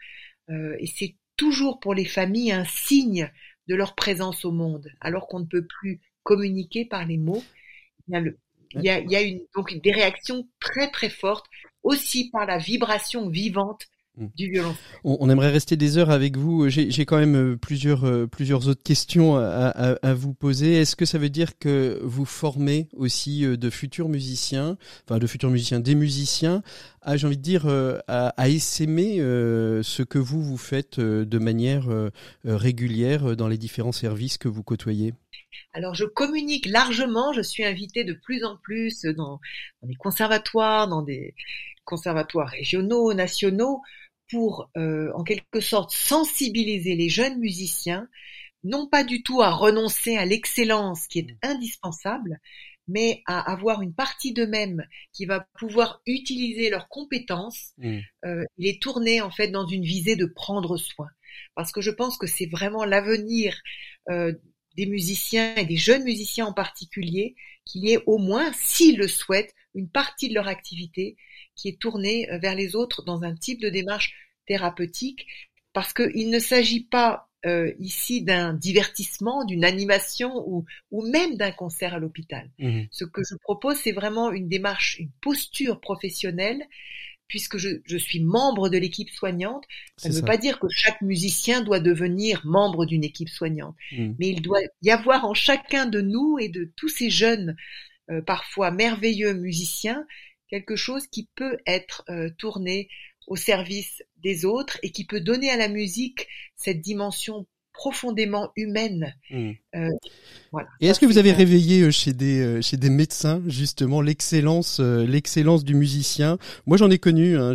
et c'est toujours pour les familles un signe de leur présence au monde alors qu'on ne peut plus communiquer par les mots il y a, il y a une, donc des réactions très très fortes, aussi par la vibration vivante. Du violon. On, aimerait rester des heures avec vous. J'ai quand même euh, plusieurs, euh, plusieurs autres questions à, à, à vous poser. Est-ce que ça veut dire que vous formez aussi euh, de futurs musiciens, enfin de futurs musiciens, des musiciens, à j'ai envie de dire à, à essaimer ce que vous vous faites de manière régulière dans les différents services que vous côtoyez? Alors je communique largement, je suis invitée de plus en plus dans, des conservatoires, dans des conservatoires régionaux, nationaux, pour euh, en quelque sorte sensibiliser les jeunes musiciens, non pas du tout à renoncer à l'excellence qui est indispensable, mais à avoir une partie d'eux-mêmes qui va pouvoir utiliser leurs compétences mmh. euh, les tourner en fait dans une visée de prendre soin. Parce que je pense que c'est vraiment l'avenir euh, des musiciens et des jeunes musiciens en particulier, qu'il y ait au moins, s'ils le souhaitent, une partie de leur activité qui est tournée euh, vers les autres dans un type de démarche thérapeutique, parce qu'il ne s'agit pas euh, ici d'un divertissement, d'une animation ou, ou même d'un concert à l'hôpital. Mmh Ce que je propose, c'est vraiment une démarche, une posture professionnelle puisque je, je, suis membre de l'équipe soignante, ça ne veut pas dire que chaque musicien doit devenir membre d'une équipe soignante, mmh. mais il doit y avoir en chacun de nous et de tous ces jeunes, euh, parfois merveilleux musiciens, quelque chose qui peut être euh, tourné au service des autres et qui peut donner à la musique cette dimension profondément humaine. Mmh. Euh, voilà. Et est-ce que vous avez réveillé euh, chez des euh, chez des médecins justement l'excellence l'excellence du musicien? Moi j'en ai connu, hein,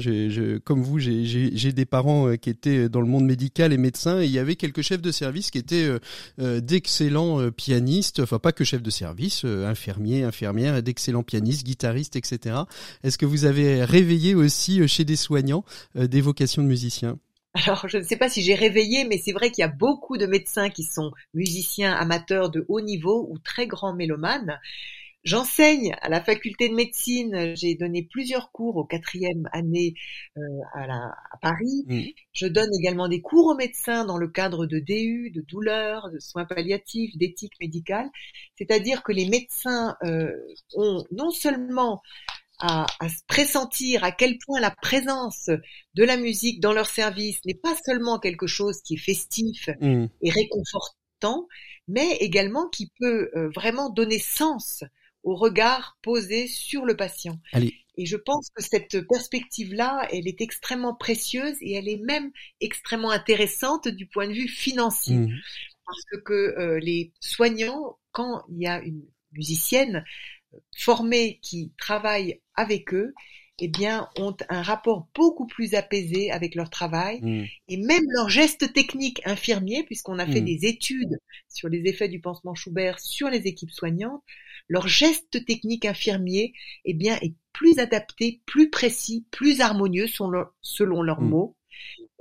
comme vous, j'ai des parents qui étaient dans le monde médical et médecins, et il y avait quelques chefs de service qui étaient d'excellents pianistes, enfin pas que chefs de service, infirmiers, infirmières, d'excellents pianistes, guitaristes, etc. Est-ce que vous avez réveillé aussi chez des soignants des vocations de musiciens? Alors, je ne sais pas si j'ai réveillé, mais c'est vrai qu'il y a beaucoup de médecins qui sont musiciens amateurs de haut niveau ou très grands mélomanes. J'enseigne à la faculté de médecine. J'ai donné plusieurs cours au quatrième année euh, à, la, à, Paris. Mmh. Je donne également des cours aux médecins dans le cadre de DU, de douleurs, de soins palliatifs, d'éthique médicale. C'est-à-dire que les médecins euh, ont non seulement à, à, pressentir à quel point la présence de la musique dans leur service n'est pas seulement quelque chose qui est festif mmh. et réconfortant, mais également qui peut euh, vraiment donner sens au regard posé sur le patient. Et je pense que cette perspective-là, elle est extrêmement précieuse et elle est même extrêmement intéressante du point de vue financier. Mmh. Parce que euh, les soignants, quand il y a une musicienne formée qui travaille avec eux, eh bien, ont un rapport beaucoup plus apaisé avec leur travail mmh. et même leurs gestes techniques infirmiers, puisqu'on a fait mmh. des études sur les effets du pansement Schubert sur les équipes soignantes, leur geste technique infirmier, eh bien, est plus adapté, plus précis, plus harmonieux selon leurs mmh. mots.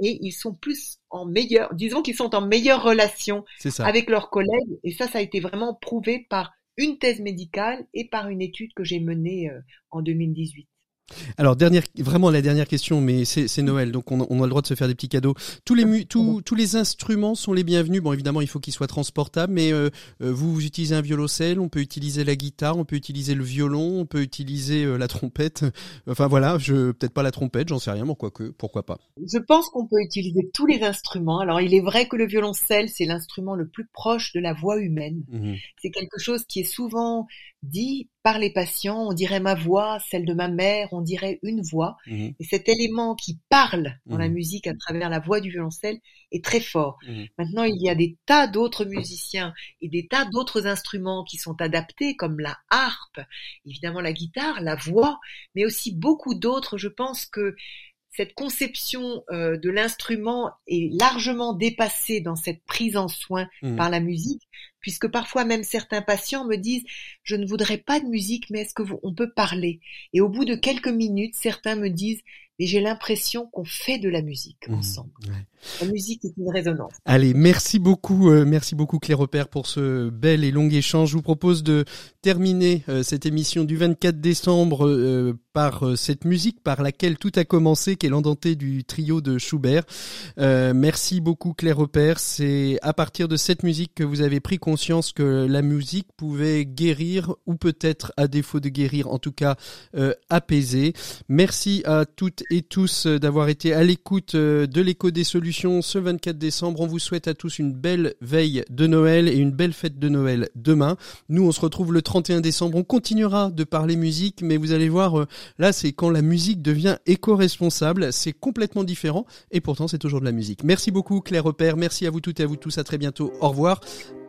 Et ils sont plus en meilleure, disons qu'ils sont en meilleure relation avec leurs collègues. Et ça, ça a été vraiment prouvé par une thèse médicale et par une étude que j'ai menée euh, en 2018. Alors dernière, vraiment la dernière question, mais c'est Noël, donc on, a le droit de se faire des petits cadeaux. Tous les tous, tous les instruments sont les bienvenus. Bon, évidemment, il faut qu'ils soient transportables, mais euh, euh, vous, vous utilisez un violoncelle, on peut utiliser la guitare, on peut utiliser le violon, on peut utiliser euh, la trompette. Enfin voilà, je peut-être pas la trompette, j'en sais rien, mais que pourquoi pas. Je pense qu'on peut utiliser tous les instruments. Alors il est vrai que le violoncelle, c'est l'instrument le plus proche de la voix humaine. Mmh c'est quelque chose qui est souvent dit par les patients, on dirait ma voix, celle de ma mère, on dirait une voix. Mmh et cet élément qui parle dans la mmh musique à travers la voix du violoncelle est très fort. Mmh Maintenant, il y a des tas d'autres musiciens et des tas d'autres instruments qui sont adaptés, comme la harpe, évidemment la guitare, la voix, mais aussi beaucoup d'autres. Je pense que cette conception euh, de l'instrument est largement dépassée dans cette prise en soin par la musique, puisque parfois même certains patients me disent je ne voudrais pas de musique, mais est-ce que vous, on peut parler? Et au bout de quelques minutes, certains me disent mais j'ai l'impression qu'on fait de la musique mmh. ensemble. La musique est une résonance. Allez, merci beaucoup, euh, merci beaucoup Claire Repère pour ce bel et long échange. Je vous propose de terminer euh, cette émission du 24 décembre euh, par cette musique par laquelle tout a commencé, qui est l'endenté du trio de Schubert. merci beaucoup Claire Repère. C'est à partir de cette musique que vous avez pris conscience que la musique pouvait guérir ou peut-être à défaut de guérir, en tout cas apaiser. Merci à toutes et tous d'avoir été à l'écoute de l'écho des solutions ce 24 décembre. On vous souhaite à tous une belle veille de Noël et une belle fête de Noël demain. Nous, on se retrouve le 31 décembre. On continuera de parler musique, mais vous allez voir, euh, là, c'est quand la musique devient éco-responsable. C'est complètement différent et pourtant, c'est toujours de la musique. Merci beaucoup, Claire Repère. Merci à vous toutes et à vous tous. À très bientôt. Au revoir.